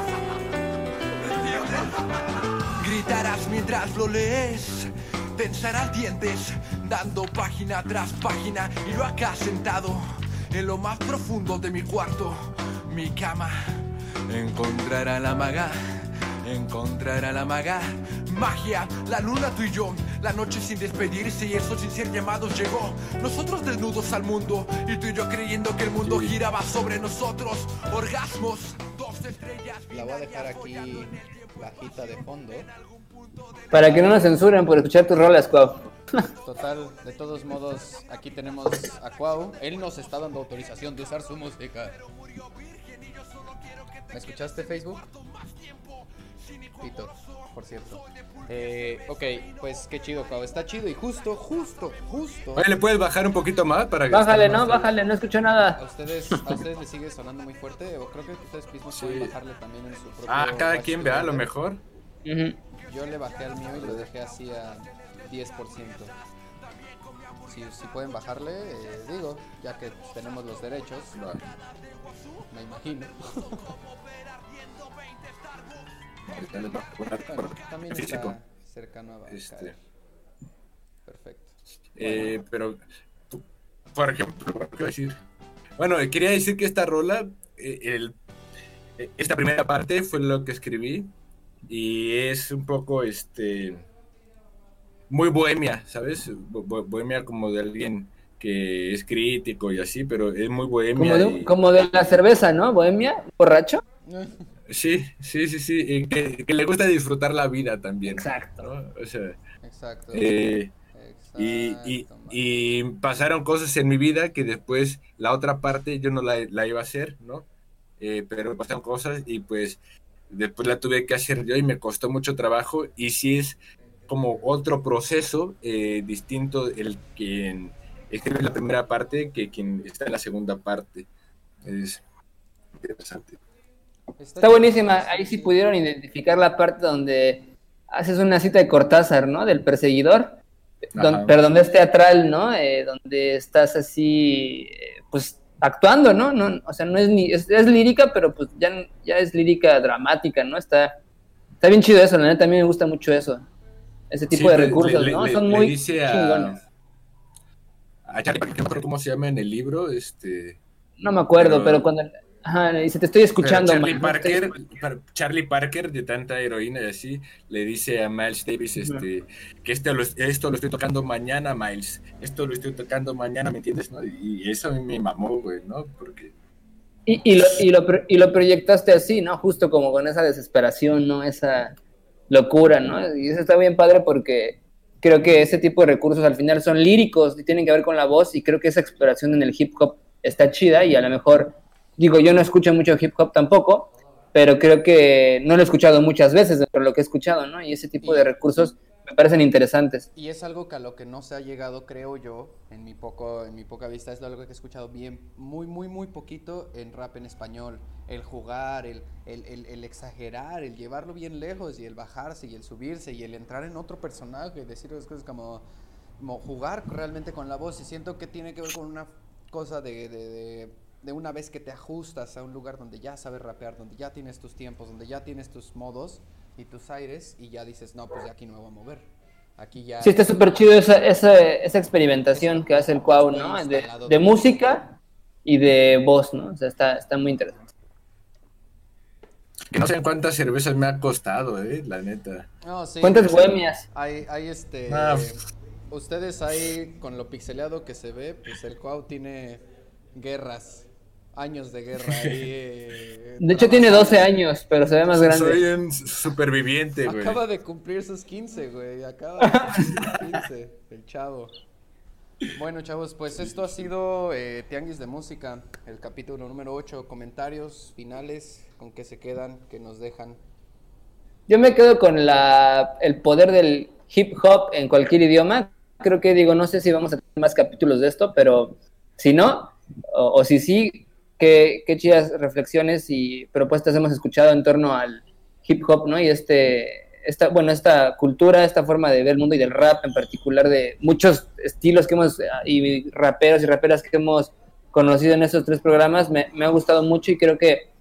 ¿Me entiendes? Gritarás mientras lo lees. Tensarás dientes, dando página tras página. Y lo acá sentado en lo más profundo de mi cuarto, mi cama. Encontrará la maga, encontrará la maga. Magia, la luna tú y yo, la noche sin despedirse y el sol sin ser llamados llegó. Nosotros desnudos al mundo y tú y yo creyendo que el mundo giraba sobre nosotros. Orgasmos, dos estrellas. La voy a dejar aquí bajita de fondo. Para que no nos censuren por escuchar tus rolas, Cuau. *laughs* Total, de todos modos, aquí tenemos a Cuau. Él nos está dando autorización de usar su música. ¿Me escuchaste Facebook? Pito, por cierto. Eh, ok, pues qué chido. Está chido y justo, justo, justo. Oye, ¿le puedes bajar un poquito más para que Bájale, no, bájale, no escucho nada. ¿A ustedes, ¿A ustedes les sigue sonando muy fuerte? O creo que ustedes mismos pueden bajarle también en su propio. Ah, cada quien vea, a lo mejor. Yo le bajé al mío y lo dejé así a 10%. Si, si pueden bajarle, eh, digo, ya que tenemos los derechos, me imagino. *laughs* También físico. está cercano a. Este, Perfecto. eh, pero, tú- por ejemplo, ¿qué decir? Bueno, eh, quería decir que esta rola, eh, el- esta primera parte fue lo que escribí y es un poco, este, muy bohemia, ¿sabes? Bo- bo- bohemia como de alguien que es crítico y así, pero es muy bohemia. Como de, y- como de la cerveza, ¿no? Bohemia, borracho. *laughs* Sí, sí, sí, sí, y que, que le gusta disfrutar la vida también. Exacto. ¿no? O sea, Exacto. eh, y, y- y pasaron cosas en mi vida que después la otra parte yo no la, la iba a hacer, ¿no? Eh, pero pasaron cosas y pues después la tuve que hacer yo y me costó mucho trabajo y sí es como otro proceso eh, distinto el quien escribe la primera parte que quien está en la segunda parte. Es interesante. Está buenísima. Ahí sí pudieron identificar la parte donde haces una cita de Cortázar, ¿no? Del perseguidor. Don- pero donde es teatral, ¿no? Eh, donde estás así, eh, pues actuando, ¿no? no o sea, no es ni es, es lírica, pero pues ya, ya es lírica dramática, ¿no? Está, está bien chido eso, la neta, a mí me gusta mucho eso. Ese tipo Sí, de le- recursos, le- ¿no? le- Son muy dice a- chingones. a Charlie Parker, no me acuerdo cómo se llama en el libro, este... No me acuerdo, pero- pero, cuando... Ajá, le dice, te estoy escuchando, Pero Charlie man, estoy Parker, Par- Charlie Parker, de tanta heroína y así, le dice a Miles Davis este, que este lo- esto lo estoy tocando mañana, Miles. Esto lo estoy tocando mañana, ¿me entiendes? no? Y eso a mí me mamó, güey, ¿no? Porque Y, y, lo, y, lo, y lo proyectaste así, ¿no? Justo como con esa desesperación, ¿no? Esa locura, ¿no? Y eso está bien padre porque creo que ese tipo de recursos al final son líricos y tienen que ver con la voz y creo que esa exploración en el hip hop está chida y a lo mejor, digo, yo no escucho mucho hip hop tampoco, pero creo que no lo he escuchado muchas veces dentro de lo que he escuchado, ¿no? Y ese tipo de recursos me parecen interesantes. Y es algo que a lo que no se ha llegado, creo yo, en mi poco, en mi poca vista, es algo que he escuchado bien, muy, muy, muy poquito en rap en español. El jugar, el, el, el, el exagerar, el llevarlo bien lejos y el bajarse y el subirse y el entrar en otro personaje, decir las cosas como, como jugar realmente con la voz. Y siento que tiene que ver con una cosa de, de, de, de una vez que te ajustas a un lugar donde ya sabes rapear, donde ya tienes tus tiempos, donde ya tienes tus modos y tus aires y ya dices, no, pues de aquí no me voy a mover. Aquí ya... Sí, está súper chido esa, esa, esa experimentación que hace el Cuau, ¿no? De, de, música y de voz, ¿no? O sea, está, está muy interesante. Que no sé cuántas cervezas me ha costado, ¿eh? La neta. No, sí, ¿Cuántas pues, bohemias? Hay, hay este... Ah. Ustedes ahí, con lo pixeleado que se ve, pues el Cuau tiene guerras, años de guerra ahí. eh, De hecho, tiene 12 años, pero se ve más grande. Soy un superviviente, güey. Acaba de cumplir sus 15, güey. Acaba de cumplir sus 15, *laughs* el chavo. Bueno, chavos, pues esto ha sido eh, Tianguis de Música, el capítulo número 8. Comentarios finales, con qué se quedan, qué nos dejan. Yo me quedo con la, el poder del hip hop en cualquier idioma. Creo que digo, no sé si vamos a tener más capítulos de esto, pero si no, o, o si sí, qué, qué chidas reflexiones y propuestas hemos escuchado en torno al hip hop, ¿no? Y este, esta, bueno, esta cultura, esta forma de ver el mundo y del rap en particular, de muchos estilos que hemos, y raperos y raperas que hemos conocido en estos tres programas, me, me ha gustado mucho y creo que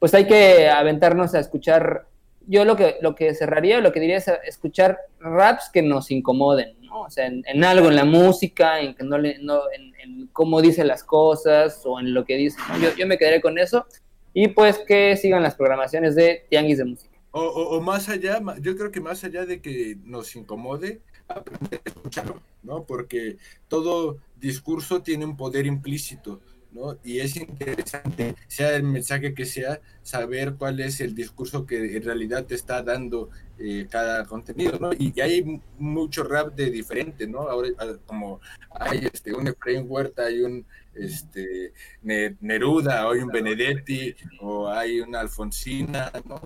pues hay que aventarnos a escuchar, yo lo que, lo que cerraría, lo que diría es escuchar raps que nos incomoden, O sea, en, en algo, en la música, en que no le, no, en, cómo dice las cosas o en lo que dice, yo, yo me quedaré con eso y pues que sigan las programaciones de Tianguis de Música. O, más allá, yo creo que más allá de que nos incomode, aprender a escucharlo, ¿no? Porque todo discurso tiene un poder implícito, ¿no? Y es interesante, sea el mensaje que sea, saber cuál es el discurso que en realidad te está dando eh, cada contenido, ¿no? Y, hay mucho rap de diferente, ¿no? Ahora, como hay este, un Efraín Huerta, hay un este, Neruda, hay un Benedetti, o hay una Alfonsina, ¿no?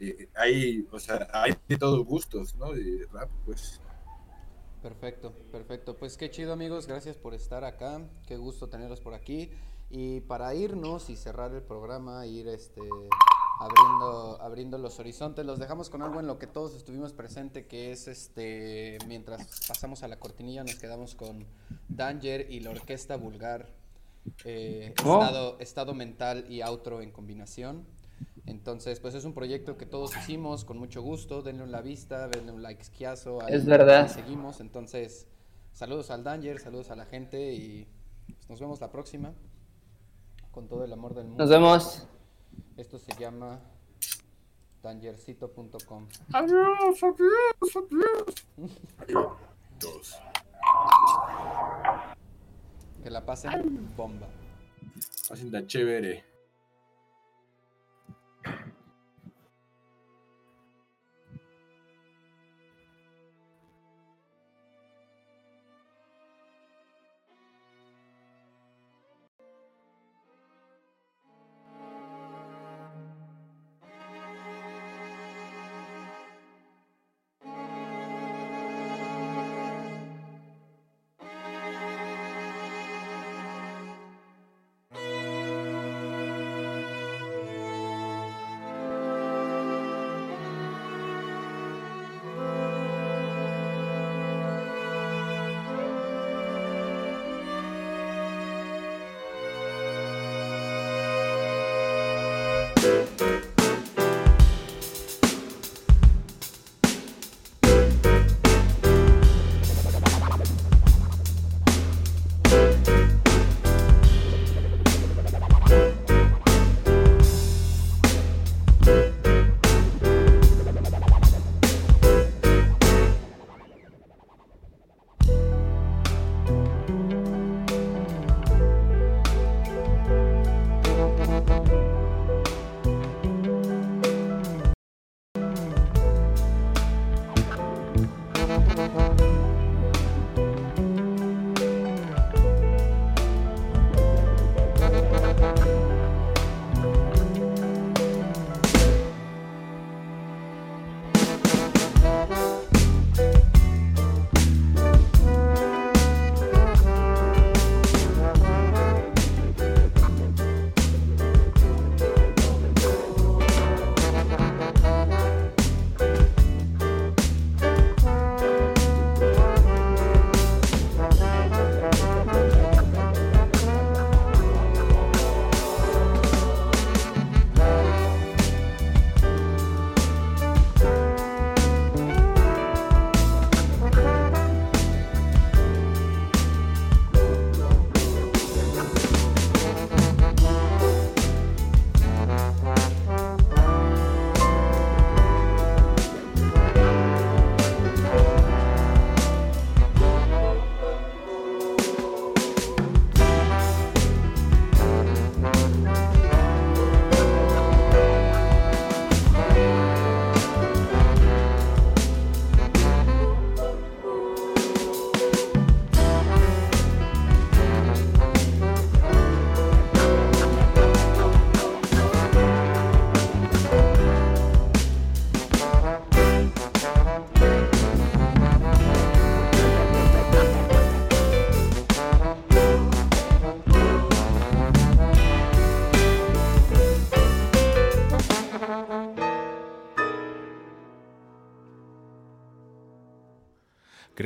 Eh, hay, o sea, hay de todos gustos, ¿no? De rap, pues. Perfecto, perfecto. Pues qué chido amigos, gracias por estar acá, qué gusto tenerlos por aquí. Y para irnos y cerrar el programa, ir este abriendo, abriendo los horizontes, los dejamos con algo en lo que todos estuvimos presente, que es este, mientras pasamos a la cortinilla, nos quedamos con Danger y la orquesta vulgar, eh, Oh. estado, estado mental y outro en combinación. Entonces, pues es un proyecto que todos hicimos con mucho gusto. Denle una vista, denle un like esquiazo. Es verdad. seguimos. Entonces, saludos al Danger, saludos a la gente y pues, nos vemos la próxima. Con todo el amor del mundo. Nos vemos. Esto se llama dangercito.com. Adiós, adiós, adiós. Adiós. Que la pasen bomba. Pasen tan chévere.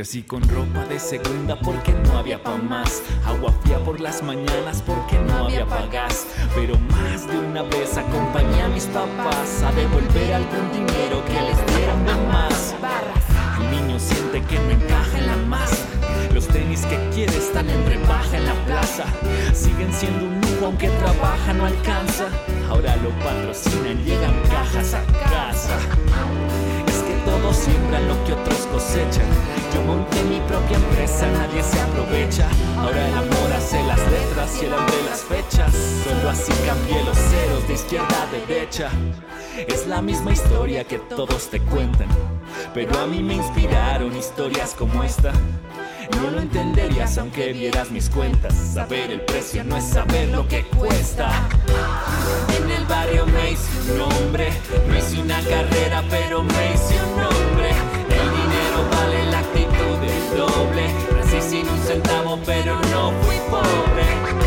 Crecí con ropa de segunda porque no había pa' más. Agua fría por las mañanas porque no había pagas. Pero más de una vez acompañé a mis papás a devolver algún dinero que les dieran de más. El niño siente que no encaja en la masa. Los tenis que quiere están en rebaja en la plaza. Siguen siendo un lujo aunque trabaja no alcanza. Ahora lo patrocinan, llegan cajas a casa. Es que todos siembran lo que otros cosechan. Yo monté mi propia empresa, nadie se aprovecha. Ahora el amor hace las letras y el hambre las fechas. Solo así cambié los ceros de izquierda a derecha. Es la misma historia que todos te cuentan. Pero a mí me inspiraron historias como esta. No lo entenderías aunque vieras mis cuentas. Saber el precio no es saber lo que cuesta. En el barrio me hice un nombre. No hice una carrera, pero me hice un nombre doble. Sin un centavo, pero no fui pobre.